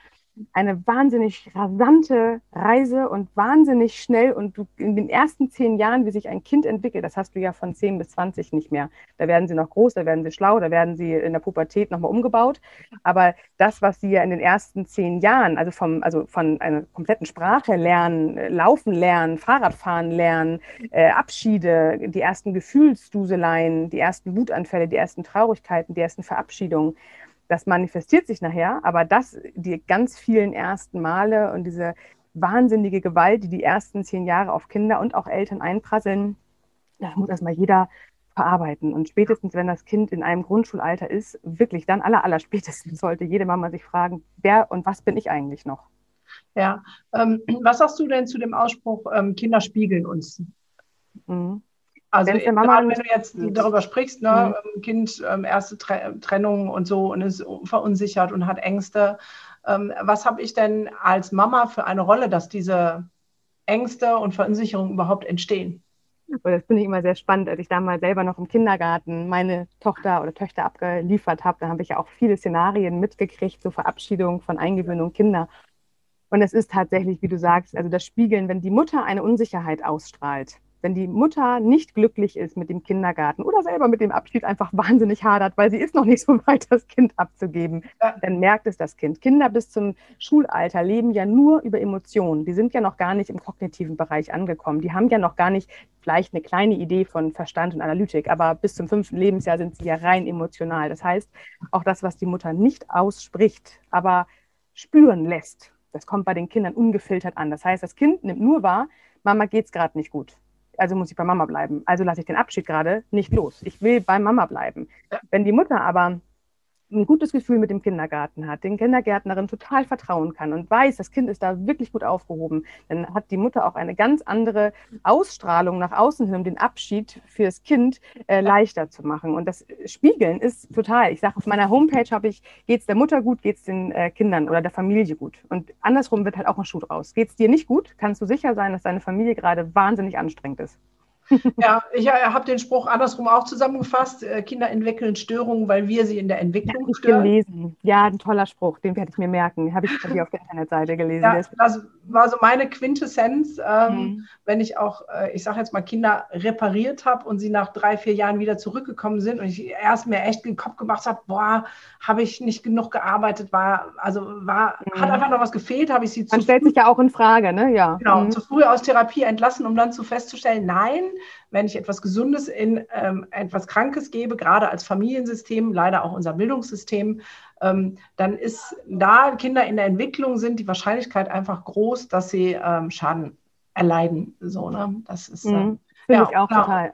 eine wahnsinnig rasante Reise und wahnsinnig schnell und du in den ersten zehn Jahren, wie sich ein Kind entwickelt, das hast du ja von zehn bis zwanzig nicht mehr. Da werden sie noch groß, da werden sie schlau, da werden sie in der Pubertät nochmal umgebaut. Aber das, was sie ja in den ersten zehn Jahren, also vom, also von einer kompletten Sprache lernen, Laufen lernen, Fahrradfahren lernen, äh, Abschiede, die ersten Gefühlsduseleien, die ersten Wutanfälle, die ersten Traurigkeiten, die ersten Verabschiedungen, das manifestiert sich nachher, aber das, die ganz vielen ersten Male und diese wahnsinnige Gewalt, die die ersten zehn Jahre auf Kinder und auch Eltern einprasseln, das muss erstmal jeder verarbeiten. Und spätestens, wenn das Kind in einem Grundschulalter ist, wirklich dann aller, aller spätestens sollte jede Mama sich fragen, wer und was bin ich eigentlich noch? Ja, ähm, was sagst du denn zu dem Ausspruch, ähm, Kinder spiegeln uns? Mhm. Also Mama wenn du jetzt darüber sprichst, ne, mhm. Kind ähm, erste Trennung und so und ist verunsichert und hat Ängste. Ähm, was habe ich denn als Mama für eine Rolle, dass diese Ängste und Verunsicherungen überhaupt entstehen? Das finde ich immer sehr spannend, als ich damals selber noch im Kindergarten meine Tochter oder Töchter abgeliefert habe. Da habe ich ja auch viele Szenarien mitgekriegt, so Verabschiedung von Eingewöhnung Kinder. Und es ist tatsächlich, wie du sagst, also das Spiegeln, wenn die Mutter eine Unsicherheit ausstrahlt, wenn die Mutter nicht glücklich ist mit dem Kindergarten oder selber mit dem Abschied einfach wahnsinnig hadert, weil sie ist noch nicht so weit, das Kind abzugeben, dann merkt es das Kind. Kinder bis zum Schulalter leben ja nur über Emotionen. Die sind ja noch gar nicht im kognitiven Bereich angekommen. Die haben ja noch gar nicht vielleicht eine kleine Idee von Verstand und Analytik, aber bis zum fünften Lebensjahr sind sie ja rein emotional. Das heißt, auch das, was die Mutter nicht ausspricht, aber spüren lässt, das kommt bei den Kindern ungefiltert an. Das heißt, das Kind nimmt nur wahr, Mama geht es gerade nicht gut also muss ich bei Mama bleiben. Also lasse ich den Abschied gerade nicht los. Ich will bei Mama bleiben. Wenn die Mutter aber ein gutes Gefühl mit dem Kindergarten hat, den Kindergärtnerin total vertrauen kann und weiß, das Kind ist da wirklich gut aufgehoben, dann hat die Mutter auch eine ganz andere Ausstrahlung nach außen hin, um den Abschied für das Kind äh, leichter zu machen. Und das Spiegeln ist total. Ich sage, auf meiner Homepage habe ich, geht es der Mutter gut, geht es den äh, Kindern oder der Familie gut. Und andersrum wird halt auch ein Schuh draus. Geht es dir nicht gut, kannst du sicher sein, dass deine Familie gerade wahnsinnig anstrengend ist. Ja, ich äh, habe den Spruch andersrum auch zusammengefasst. Äh, Kinder entwickeln Störungen, weil wir sie in der Entwicklung ja, stören. gelesen. Ja, ein toller Spruch, den werde ich mir merken. Habe ich bei dir auf der Internetseite gelesen. Ja, das war so meine Quintessenz, ähm, mhm. wenn ich auch, äh, ich sage jetzt mal, Kinder repariert habe und sie nach drei, vier Jahren wieder zurückgekommen sind und ich erst mir echt den Kopf gemacht habe, boah, habe ich nicht genug gearbeitet, war, also war, mhm. hat einfach noch was gefehlt, habe ich sie zu Man stellt sich ja auch in Frage, ne? Ja. Genau, mhm. zu früh aus Therapie entlassen, um dann zu festzustellen, nein, wenn ich etwas Gesundes in ähm, etwas Krankes gebe, gerade als Familiensystem, leider auch unser Bildungssystem, dann ist da Kinder in der Entwicklung sind die Wahrscheinlichkeit einfach groß, dass sie ähm, Schaden erleiden. So, ne? Das ist mhm. äh, finde ja, ich auch klar. total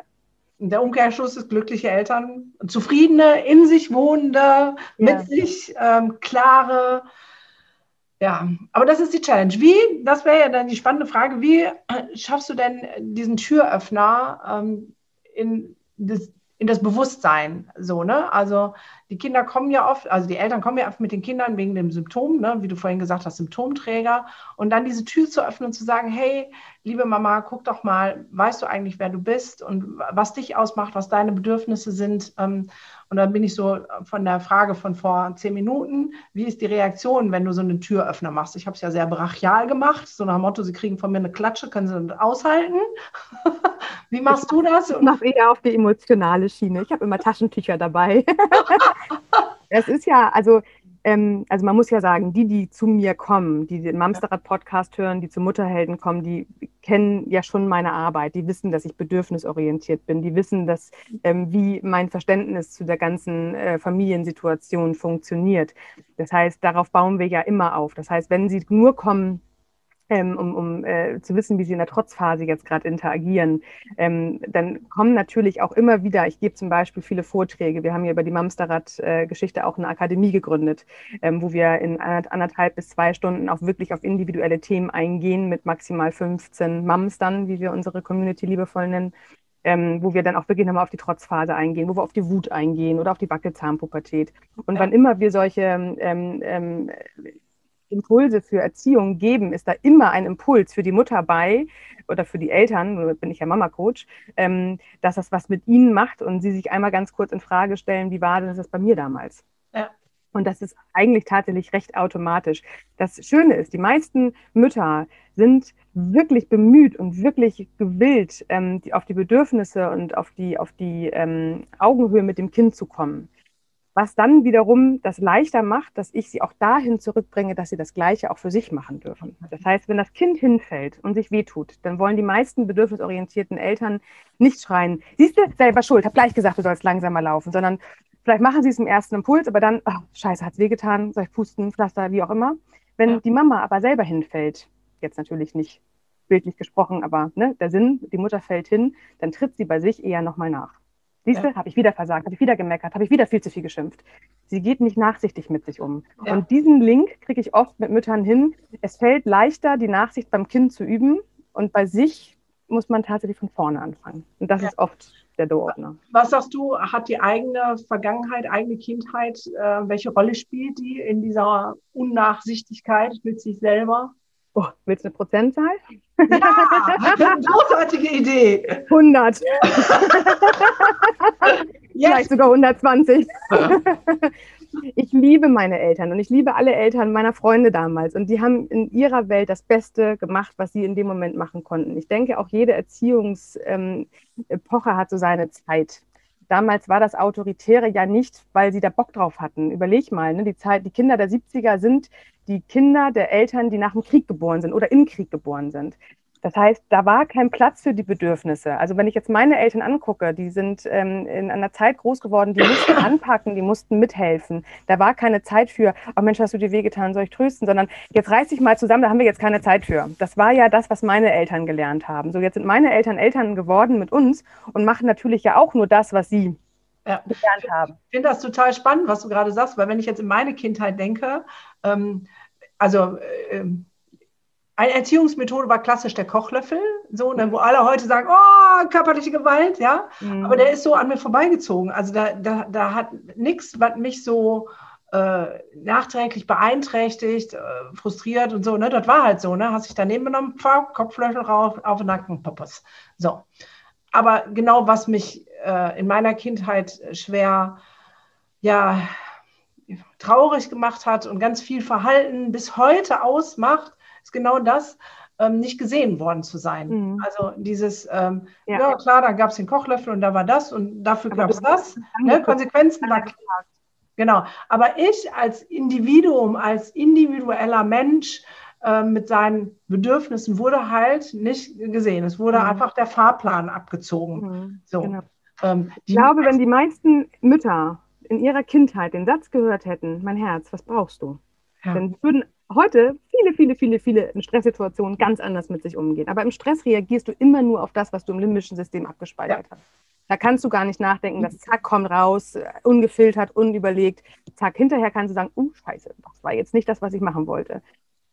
der Umkehrschluss ist glückliche Eltern, zufriedene, in sich wohnende, ja. mit sich ähm, klare. Ja, aber das ist die Challenge. Wie, das wäre ja dann die spannende Frage, wie schaffst du denn diesen Türöffner ähm, in das, in das Bewusstsein. So, ne? Also die Kinder kommen ja oft, also die Eltern kommen ja oft mit den Kindern wegen dem Symptom, ne? wie du vorhin gesagt hast, Symptomträger. Und dann diese Tür zu öffnen und zu sagen, hey, liebe Mama, guck doch mal, weißt du eigentlich, wer du bist und was dich ausmacht, was deine Bedürfnisse sind. Ähm, und dann bin ich so von der Frage von vor zehn Minuten, wie ist die Reaktion, wenn du so eine Türöffner machst? Ich habe es ja sehr brachial gemacht, so nach dem Motto, sie kriegen von mir eine Klatsche, können sie das aushalten. wie machst du das? Ich mache eher auf die emotionale Schiene. Ich habe immer Taschentücher dabei. es ist ja, also ähm, also man muss ja sagen, die, die zu mir kommen, die den Mamsterrad-Podcast hören, die zu Mutterhelden kommen, die kennen ja schon meine Arbeit. Die wissen, dass ich bedürfnisorientiert bin. Die wissen, dass ähm, wie mein Verständnis zu der ganzen äh, Familiensituation funktioniert. Das heißt, darauf bauen wir ja immer auf. Das heißt, wenn sie nur kommen, ähm, um, um äh, zu wissen, wie sie in der Trotzphase jetzt gerade interagieren. Ähm, dann kommen natürlich auch immer wieder, ich gebe zum Beispiel viele Vorträge, wir haben ja über die Mamsterrad-Geschichte auch eine Akademie gegründet, ähm, wo wir in anderthalb bis zwei Stunden auch wirklich auf individuelle Themen eingehen mit maximal 15 Mamstern, wie wir unsere Community liebevoll nennen. Ähm, wo wir dann auch wirklich nochmal auf die Trotzphase eingehen, wo wir auf die Wut eingehen oder auf die Wackelzahnpubertät. Und wann immer wir solche ähm, ähm, Impulse für Erziehung geben, ist da immer ein Impuls für die Mutter bei oder für die Eltern, bin ich ja Mama-Coach, ähm, dass das was mit ihnen macht und sie sich einmal ganz kurz in Frage stellen, wie war das bei mir damals? Ja. Und das ist eigentlich tatsächlich recht automatisch. Das Schöne ist, die meisten Mütter sind wirklich bemüht und wirklich gewillt, ähm, auf die Bedürfnisse und auf die, auf die ähm, Augenhöhe mit dem Kind zu kommen was dann wiederum das leichter macht, dass ich sie auch dahin zurückbringe, dass sie das Gleiche auch für sich machen dürfen. Das heißt, wenn das Kind hinfällt und sich wehtut, dann wollen die meisten bedürfnisorientierten Eltern nicht schreien, siehst du, selber schuld, hab gleich gesagt, du sollst langsamer laufen, sondern vielleicht machen sie es im ersten Impuls, aber dann, oh, scheiße, hat's wehgetan, soll ich pusten, Pflaster, wie auch immer. Wenn ja. die Mama aber selber hinfällt, jetzt natürlich nicht bildlich gesprochen, aber ne, der Sinn, die Mutter fällt hin, dann tritt sie bei sich eher nochmal nach. Siehst du, ja. habe ich wieder versagt, habe ich wieder gemeckert, habe ich wieder viel zu viel geschimpft. Sie geht nicht nachsichtig mit sich um. Ja. Und diesen Link kriege ich oft mit Müttern hin. Es fällt leichter, die Nachsicht beim Kind zu üben. Und bei sich muss man tatsächlich von vorne anfangen. Und das ja. ist oft der Doordner. Was sagst du, hat die eigene Vergangenheit, eigene Kindheit, äh, welche Rolle spielt die in dieser Unnachsichtigkeit mit sich selber? Oh, willst du eine Prozentzahl? Ja, großartige Idee. 100. Vielleicht sogar 120. ich liebe meine Eltern und ich liebe alle Eltern meiner Freunde damals. Und die haben in ihrer Welt das Beste gemacht, was sie in dem Moment machen konnten. Ich denke, auch jede Erziehungsepoche ähm, hat so seine Zeit damals war das Autoritäre ja nicht, weil sie da Bock drauf hatten. Überleg mal, ne? die, Zeit, die Kinder der 70er sind die Kinder der Eltern, die nach dem Krieg geboren sind oder im Krieg geboren sind. Das heißt, da war kein Platz für die Bedürfnisse. Also wenn ich jetzt meine Eltern angucke, die sind ähm, in einer Zeit groß geworden, die mussten anpacken, die mussten mithelfen. Da war keine Zeit für, oh Mensch, hast du dir wehgetan, soll ich trösten, sondern jetzt reiß dich mal zusammen, da haben wir jetzt keine Zeit für. Das war ja das, was meine Eltern gelernt haben. So, jetzt sind meine Eltern Eltern geworden mit uns und machen natürlich ja auch nur das, was sie ja. gelernt haben. Ich finde das total spannend, was du gerade sagst, weil wenn ich jetzt in meine Kindheit denke, ähm, also äh, eine Erziehungsmethode war klassisch der Kochlöffel, so, ne, wo alle heute sagen, oh, körperliche Gewalt, ja. Mhm. Aber der ist so an mir vorbeigezogen. Also da, da, da hat nichts, was mich so äh, nachträglich beeinträchtigt, äh, frustriert und so, ne? Das war halt so, ne? Hast dich daneben genommen, pfaff, Kopflöffel rauf, auf den Nacken, Poppers. So. Aber genau was mich äh, in meiner Kindheit schwer, ja, traurig gemacht hat und ganz viel Verhalten bis heute ausmacht, ist genau das, ähm, nicht gesehen worden zu sein. Mhm. Also dieses, ähm, ja. ja. klar, da gab es den Kochlöffel und da war das und dafür gab es das. Ne? Konsequenzen war klar. Genau. Aber ich als Individuum, als individueller Mensch äh, mit seinen Bedürfnissen wurde halt nicht gesehen. Es wurde mhm. einfach der Fahrplan abgezogen. Mhm. So. Genau. Ähm, ich glaube, wenn die meisten Mütter in ihrer Kindheit den Satz gehört hätten, mein Herz, was brauchst du? Ja. Dann würden heute viele, viele, viele, viele in Stresssituationen ganz anders mit sich umgehen. Aber im Stress reagierst du immer nur auf das, was du im limbischen System abgespeichert ja. hast. Da kannst du gar nicht nachdenken, das zack, kommt raus, ungefiltert, unüberlegt. Zack, hinterher kannst du sagen, uh, scheiße, das war jetzt nicht das, was ich machen wollte.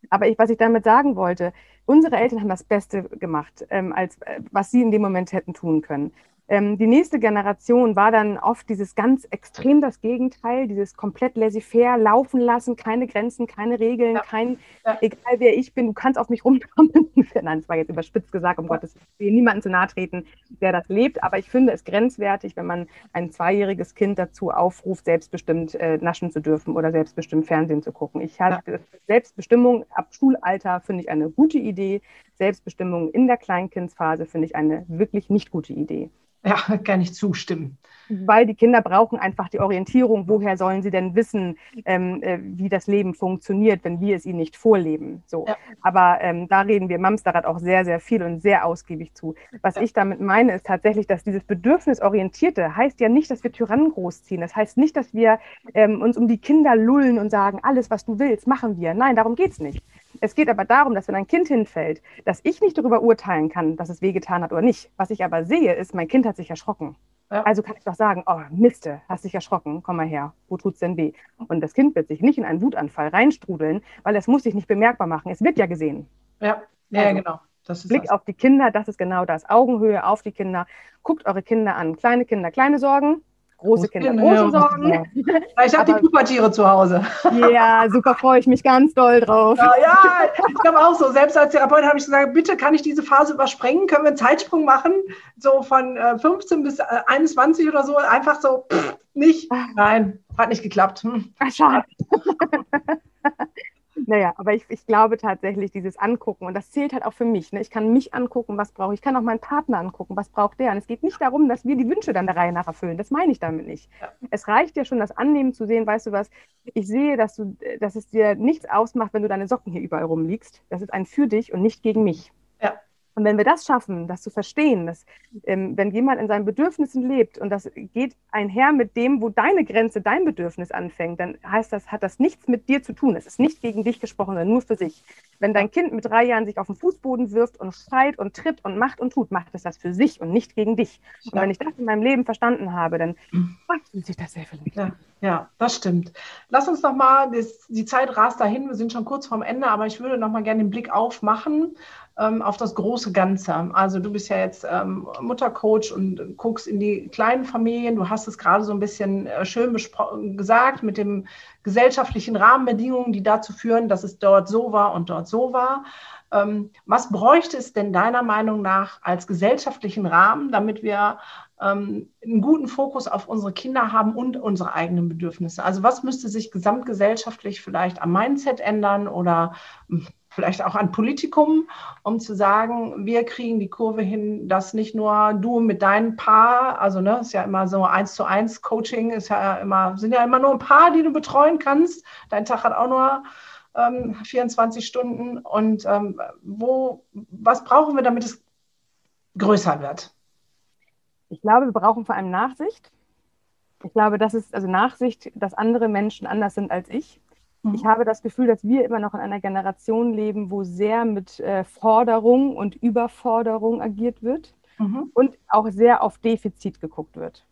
Aber ich, was ich damit sagen wollte, unsere Eltern haben das Beste gemacht, ähm, als äh, was sie in dem Moment hätten tun können. Ähm, die nächste Generation war dann oft dieses ganz extrem das Gegenteil, dieses komplett laissez-faire, laufen lassen, keine Grenzen, keine Regeln, ja. kein, ja. egal wer ich bin, du kannst auf mich rumkommen. Nein, das war jetzt überspitzt gesagt, um ja. Gottes Willen, niemanden zu nahe treten, der das lebt. Aber ich finde es grenzwertig, wenn man ein zweijähriges Kind dazu aufruft, selbstbestimmt äh, naschen zu dürfen oder selbstbestimmt Fernsehen zu gucken. Ich halte Selbstbestimmung ab Schulalter finde ich eine gute Idee. Selbstbestimmung in der Kleinkindsphase finde ich eine wirklich nicht gute Idee. Ja, kann ich zustimmen. Weil die Kinder brauchen einfach die Orientierung. Woher sollen sie denn wissen, ähm, äh, wie das Leben funktioniert, wenn wir es ihnen nicht vorleben? So. Ja. Aber ähm, da reden wir Mamsterrad auch sehr, sehr viel und sehr ausgiebig zu. Was ja. ich damit meine, ist tatsächlich, dass dieses Bedürfnisorientierte heißt ja nicht, dass wir Tyrannen großziehen. Das heißt nicht, dass wir ähm, uns um die Kinder lullen und sagen, alles, was du willst, machen wir. Nein, darum geht es nicht. Es geht aber darum, dass wenn ein Kind hinfällt, dass ich nicht darüber urteilen kann, dass es wehgetan hat oder nicht. Was ich aber sehe, ist, mein Kind hat sich erschrocken. Ja. Also kann ich doch sagen, oh Miste, hast dich erschrocken, komm mal her, wo tut's denn weh? Und das Kind wird sich nicht in einen Wutanfall reinstrudeln, weil es muss sich nicht bemerkbar machen. Es wird ja gesehen. Ja, ja, also, genau. Blick das. auf die Kinder, das ist genau das. Augenhöhe auf die Kinder. Guckt eure Kinder an. Kleine Kinder, kleine Sorgen große Kinder, große Sorgen. Ich habe die Pubertiere zu Hause. Ja, super, freue ich mich ganz doll drauf. Ja, ja ich glaube auch so. Selbst als Therapeut habe ich gesagt, bitte kann ich diese Phase überspringen? Können wir einen Zeitsprung machen? So von 15 äh, bis 21 äh, oder so? Einfach so, pff, nicht. Ah. Nein, hat nicht geklappt. Hm. Ach, schade. Naja, aber ich, ich glaube tatsächlich, dieses Angucken, und das zählt halt auch für mich. Ne? Ich kann mich angucken, was brauche ich. Ich kann auch meinen Partner angucken, was braucht der. Und es geht nicht darum, dass wir die Wünsche dann der Reihe nach erfüllen. Das meine ich damit nicht. Ja. Es reicht ja schon, das Annehmen zu sehen, weißt du was, ich sehe, dass, du, dass es dir nichts ausmacht, wenn du deine Socken hier überall rumliegst. Das ist ein für dich und nicht gegen mich. Und wenn wir das schaffen, das zu verstehen, dass ähm, wenn jemand in seinen Bedürfnissen lebt und das geht einher mit dem, wo deine Grenze, dein Bedürfnis anfängt, dann heißt das, hat das nichts mit dir zu tun. Es ist nicht gegen dich gesprochen, sondern nur für sich. Wenn dein Kind mit drei Jahren sich auf den Fußboden wirft und schreit und tritt und macht und tut, macht es das für sich und nicht gegen dich. Und wenn ich das in meinem Leben verstanden habe, dann fühlt sich das sehr vielleicht. Ja. Ja, das stimmt. Lass uns noch mal, die Zeit rast dahin, wir sind schon kurz vorm Ende, aber ich würde noch mal gerne den Blick aufmachen ähm, auf das große Ganze. Also du bist ja jetzt ähm, Muttercoach und guckst in die kleinen Familien. Du hast es gerade so ein bisschen äh, schön gesagt mit den gesellschaftlichen Rahmenbedingungen, die dazu führen, dass es dort so war und dort so war. Ähm, was bräuchte es denn deiner Meinung nach als gesellschaftlichen Rahmen, damit wir ähm, einen guten Fokus auf unsere Kinder haben und unsere eigenen Bedürfnisse? Also was müsste sich gesamtgesellschaftlich vielleicht am Mindset ändern oder hm, vielleicht auch an Politikum, um zu sagen, wir kriegen die Kurve hin, dass nicht nur du mit deinem Paar, also ne, ist ja immer so eins zu eins Coaching, ist ja immer, sind ja immer nur ein paar, die du betreuen kannst. Dein Tag hat auch nur ähm, 24 Stunden. Und ähm, wo, was brauchen wir, damit es größer wird? Ich glaube, wir brauchen vor allem Nachsicht. Ich glaube, das ist also Nachsicht, dass andere Menschen anders sind als ich. Mhm. Ich habe das Gefühl, dass wir immer noch in einer Generation leben, wo sehr mit äh, Forderung und Überforderung agiert wird mhm. und auch sehr auf Defizit geguckt wird.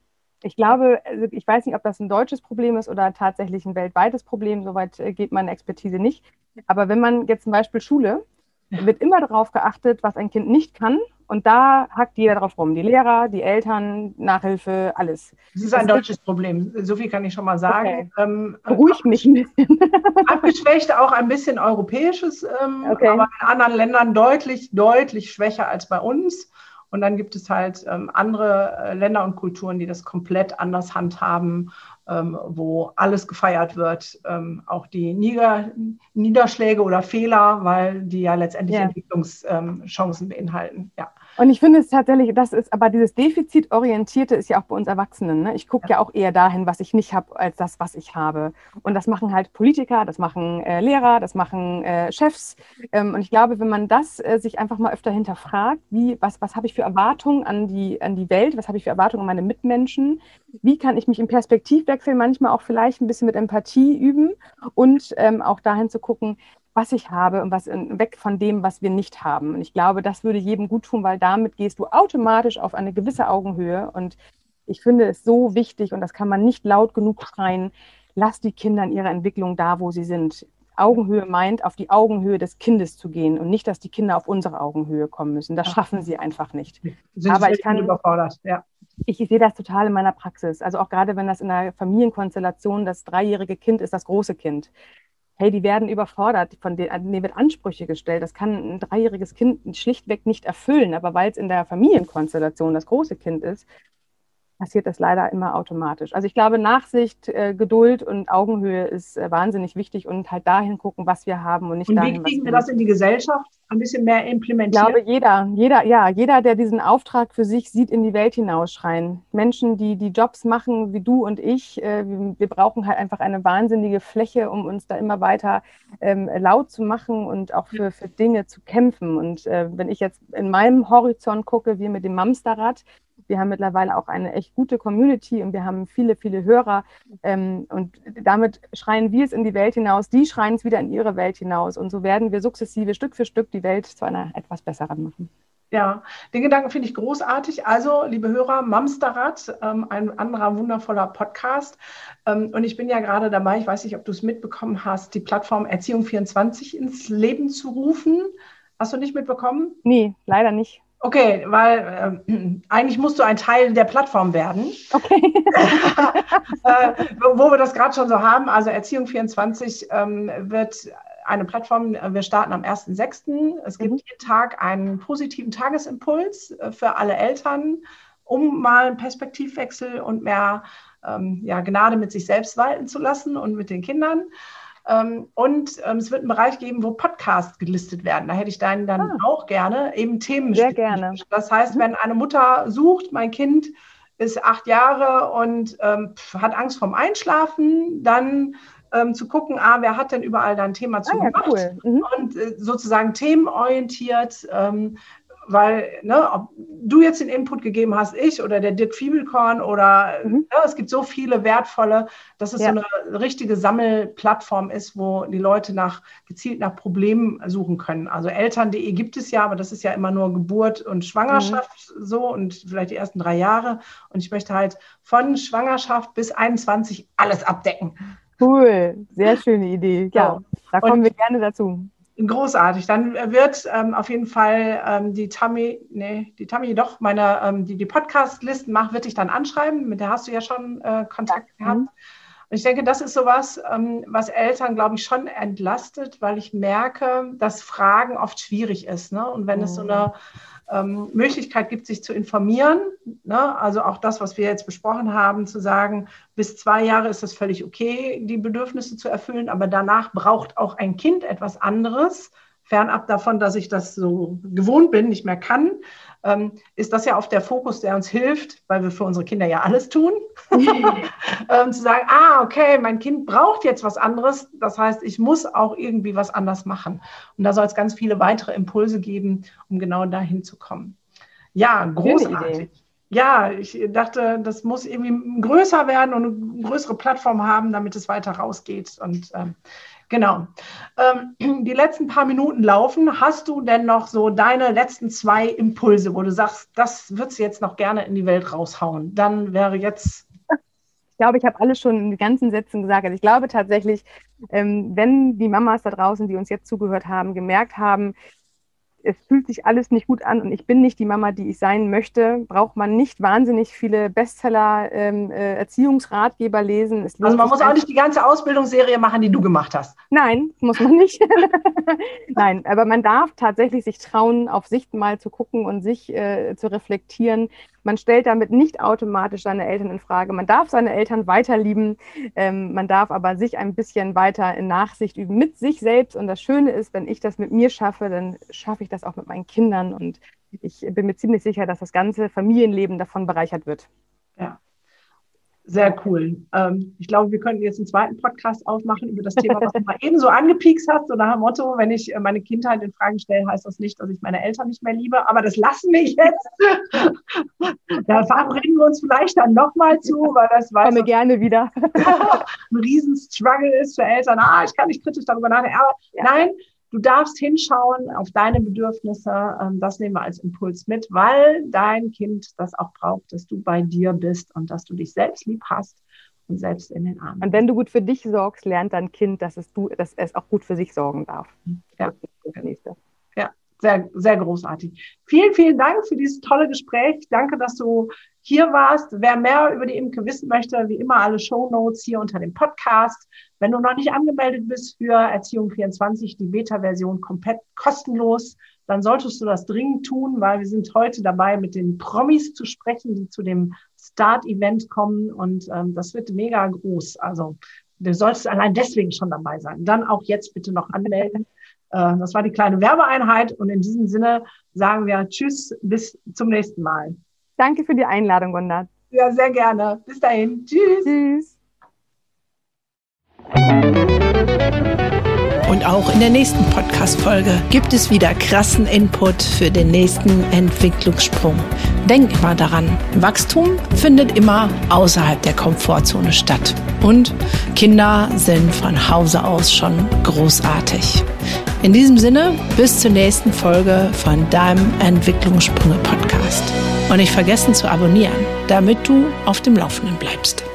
Ich glaube, also ich weiß nicht, ob das ein deutsches Problem ist oder tatsächlich ein weltweites Problem, soweit äh, geht meine Expertise nicht. Aber wenn man jetzt zum Beispiel Schule, wird immer darauf geachtet, was ein Kind nicht kann und da hackt jeder drauf rum. Die Lehrer, die Eltern, Nachhilfe, alles. Das ist ein das deutsches Problem. So viel kann ich schon mal sagen. Okay. Ähm, Beruhigt mich ein bisschen. abgeschwächt auch ein bisschen europäisches, ähm, okay. aber in anderen Ländern deutlich, deutlich schwächer als bei uns. Und dann gibt es halt ähm, andere äh, Länder und Kulturen, die das komplett anders handhaben, ähm, wo alles gefeiert wird, ähm, auch die Nieder Niederschläge oder Fehler, weil die ja letztendlich ja. Entwicklungschancen beinhalten. Ja. Und ich finde es tatsächlich, das ist, aber dieses Defizitorientierte ist ja auch bei uns Erwachsenen. Ne? Ich gucke ja. ja. auch eher dahin, was ich nicht habe, als das, was ich habe. Und das machen halt Politiker, das machen äh, Lehrer, das machen äh, Chefs. Ähm, und ich glaube, wenn man das äh, sich einfach mal öfter hinterfragt, wie, was, was habe ich für Erwartungen an die, an die Welt, was habe ich für Erwartungen an meine Mitmenschen, wie kann ich mich im Perspektivwechsel manchmal auch vielleicht ein bisschen mit Empathie üben und ähm, auch dahin zu gucken, was ich habe und was weg von dem, was wir nicht haben. Und ich glaube, das würde jedem gut tun, weil damit gehst du automatisch auf eine gewisse Augenhöhe. Und ich finde es so wichtig, und das kann man nicht laut genug schreien, lass die Kinder in ihrer Entwicklung da, wo sie sind. Augenhöhe meint, auf die Augenhöhe des Kindes zu gehen und nicht, dass die Kinder auf unsere Augenhöhe kommen müssen. Das schaffen sie einfach nicht. Sind Aber ich kann überfordert, ja. Ich, ich, sehe das total in meiner Praxis. Also auch gerade wenn das in einer Familienkonstellation das dreijährige Kind ist, das große Kind hey, die werden überfordert, von denen, denen wird Ansprüche gestellt. Das kann ein dreijähriges Kind schlichtweg nicht erfüllen, aber weil es in der Familienkonstellation das große Kind ist, passiert das leider immer automatisch. Also ich glaube, Nachsicht, äh, Geduld und Augenhöhe ist äh, wahnsinnig wichtig und halt dahin gucken, was wir haben und nicht und dahin, wie kriegen wir das in die Gesellschaft ein bisschen mehr implementieren? Ich glaube, jeder, jeder, ja, jeder, der diesen Auftrag für sich sieht, in die Welt hinausschreien. Menschen, die die Jobs machen, wie du und ich, äh, wir brauchen halt einfach eine wahnsinnige Fläche, um uns da immer weiter ähm, laut zu machen und auch für, für Dinge zu kämpfen. Und äh, wenn ich jetzt in meinem Horizont gucke, wie mit dem Mamsterrad, wir haben mittlerweile auch eine echt gute Community und wir haben viele, viele Hörer. Ähm, und damit schreien wir es in die Welt hinaus, die schreien es wieder in ihre Welt hinaus. Und so werden wir sukzessive Stück für Stück die Welt zu einer etwas besseren machen. Ja, den Gedanken finde ich großartig. Also, liebe Hörer, Mamsterrad, ähm, ein anderer wundervoller Podcast. Ähm, und ich bin ja gerade dabei, ich weiß nicht, ob du es mitbekommen hast, die Plattform Erziehung 24 ins Leben zu rufen. Hast du nicht mitbekommen? Nee, leider nicht. Okay, weil äh, eigentlich musst du ein Teil der Plattform werden. Okay. äh, wo wir das gerade schon so haben, also Erziehung 24 ähm, wird eine Plattform, wir starten am 1.6. Es gibt mhm. jeden Tag einen positiven Tagesimpuls äh, für alle Eltern, um mal einen Perspektivwechsel und mehr ähm, ja, Gnade mit sich selbst walten zu lassen und mit den Kindern. Ähm, und ähm, es wird einen Bereich geben, wo Podcasts gelistet werden. Da hätte ich deinen dann ah. auch gerne, eben Themen. Sehr gerne. Das heißt, mhm. wenn eine Mutter sucht, mein Kind ist acht Jahre und ähm, hat Angst vorm Einschlafen, dann ähm, zu gucken, ah, wer hat denn überall da ein Thema zu ah, ja, cool. mhm. und äh, sozusagen themenorientiert ähm, weil ne, ob du jetzt den Input gegeben hast, ich oder der Dirk Fiebelkorn oder mhm. ne, es gibt so viele wertvolle, dass es ja. so eine richtige Sammelplattform ist, wo die Leute nach gezielt nach Problemen suchen können. Also Eltern.de gibt es ja, aber das ist ja immer nur Geburt und Schwangerschaft mhm. so und vielleicht die ersten drei Jahre. Und ich möchte halt von Schwangerschaft bis 21 alles abdecken. Cool, sehr schöne Idee. Ja, so. da kommen und, wir gerne dazu. Großartig. Dann wird ähm, auf jeden Fall ähm, die Tammy, nee, die Tammy doch, meine, ähm, die die Podcast-Listen macht, wird dich dann anschreiben. Mit der hast du ja schon äh, Kontakt ja. gehabt. Und ich denke, das ist sowas, ähm, was Eltern, glaube ich, schon entlastet, weil ich merke, dass Fragen oft schwierig ist. Ne? Und wenn mhm. es so eine ähm, Möglichkeit gibt, sich zu informieren. Ne? Also auch das, was wir jetzt besprochen haben, zu sagen, bis zwei Jahre ist das völlig okay, die Bedürfnisse zu erfüllen, aber danach braucht auch ein Kind etwas anderes, fernab davon, dass ich das so gewohnt bin, nicht mehr kann ähm, ist das ja oft der Fokus, der uns hilft, weil wir für unsere Kinder ja alles tun, ähm, zu sagen, ah, okay, mein Kind braucht jetzt was anderes. Das heißt, ich muss auch irgendwie was anders machen. Und da soll es ganz viele weitere Impulse geben, um genau dahin zu kommen. Ja, großartig. Ja, ich dachte, das muss irgendwie größer werden und eine größere Plattform haben, damit es weiter rausgeht. Und ähm, Genau. Ähm, die letzten paar Minuten laufen. Hast du denn noch so deine letzten zwei Impulse, wo du sagst, das würdest du jetzt noch gerne in die Welt raushauen? Dann wäre jetzt. Ich glaube, ich habe alles schon in den ganzen Sätzen gesagt. Also ich glaube tatsächlich, ähm, wenn die Mamas da draußen, die uns jetzt zugehört haben, gemerkt haben, es fühlt sich alles nicht gut an und ich bin nicht die Mama, die ich sein möchte, braucht man nicht wahnsinnig viele Bestseller, ähm, äh, Erziehungsratgeber lesen. also man muss auch nicht die ganze Ausbildungsserie machen, die du gemacht hast. Nein, muss man nicht. Nein, aber man darf tatsächlich sich trauen, auf Sicht mal zu gucken und sich äh, zu reflektieren, man stellt damit nicht automatisch seine Eltern in Frage. Man darf seine Eltern weiter lieben, ähm, man darf aber sich ein bisschen weiter in Nachsicht üben mit sich selbst. Und das Schöne ist, wenn ich das mit mir schaffe, dann schaffe ich das auch mit meinen Kindern. Und ich bin mir ziemlich sicher, dass das ganze Familienleben davon bereichert wird. Ja. Sehr cool. Ähm, ich glaube, wir könnten jetzt einen zweiten Podcast aufmachen über das Thema, was du mal eben so angepiekst hast, so nach dem Motto, wenn ich äh, meine Kindheit in Frage stelle, heißt das nicht, dass ich meine Eltern nicht mehr liebe, aber das lassen wir jetzt. da verabreden wir uns vielleicht dann nochmal zu, weil das weiß Komme gerne wieder. ein Riesenstruggle ist für Eltern. Ah, ich kann nicht kritisch darüber nachdenken. Aber ja. nein, Du darfst hinschauen auf deine Bedürfnisse. Ähm, das nehmen wir als Impuls mit, weil dein Kind das auch braucht, dass du bei dir bist und dass du dich selbst lieb hast und selbst in den Armen. Und wenn du gut für dich sorgst, lernt dein Kind, dass es, du, dass es auch gut für sich sorgen darf. Ja. Das nächste. Ja, sehr, sehr großartig. Vielen, vielen Dank für dieses tolle Gespräch. Danke, dass du hier warst. Wer mehr über die Imke wissen möchte, wie immer alle Show Notes hier unter dem Podcast. Wenn du noch nicht angemeldet bist für Erziehung 24, die Beta-Version komplett kostenlos, dann solltest du das dringend tun, weil wir sind heute dabei, mit den Promis zu sprechen, die zu dem Start-Event kommen und ähm, das wird mega groß. Also du solltest allein deswegen schon dabei sein. Dann auch jetzt bitte noch anmelden. Äh, das war die kleine Werbeeinheit und in diesem Sinne sagen wir Tschüss, bis zum nächsten Mal. Danke für die Einladung, Gunda. Ja, sehr gerne. Bis dahin. Tschüss. Tschüss. Und auch in der nächsten Podcast-Folge gibt es wieder krassen Input für den nächsten Entwicklungssprung. Denk immer daran, Wachstum findet immer außerhalb der Komfortzone statt. Und Kinder sind von Hause aus schon großartig. In diesem Sinne, bis zur nächsten Folge von deinem Entwicklungssprünge Podcast. Und nicht vergessen zu abonnieren, damit du auf dem Laufenden bleibst.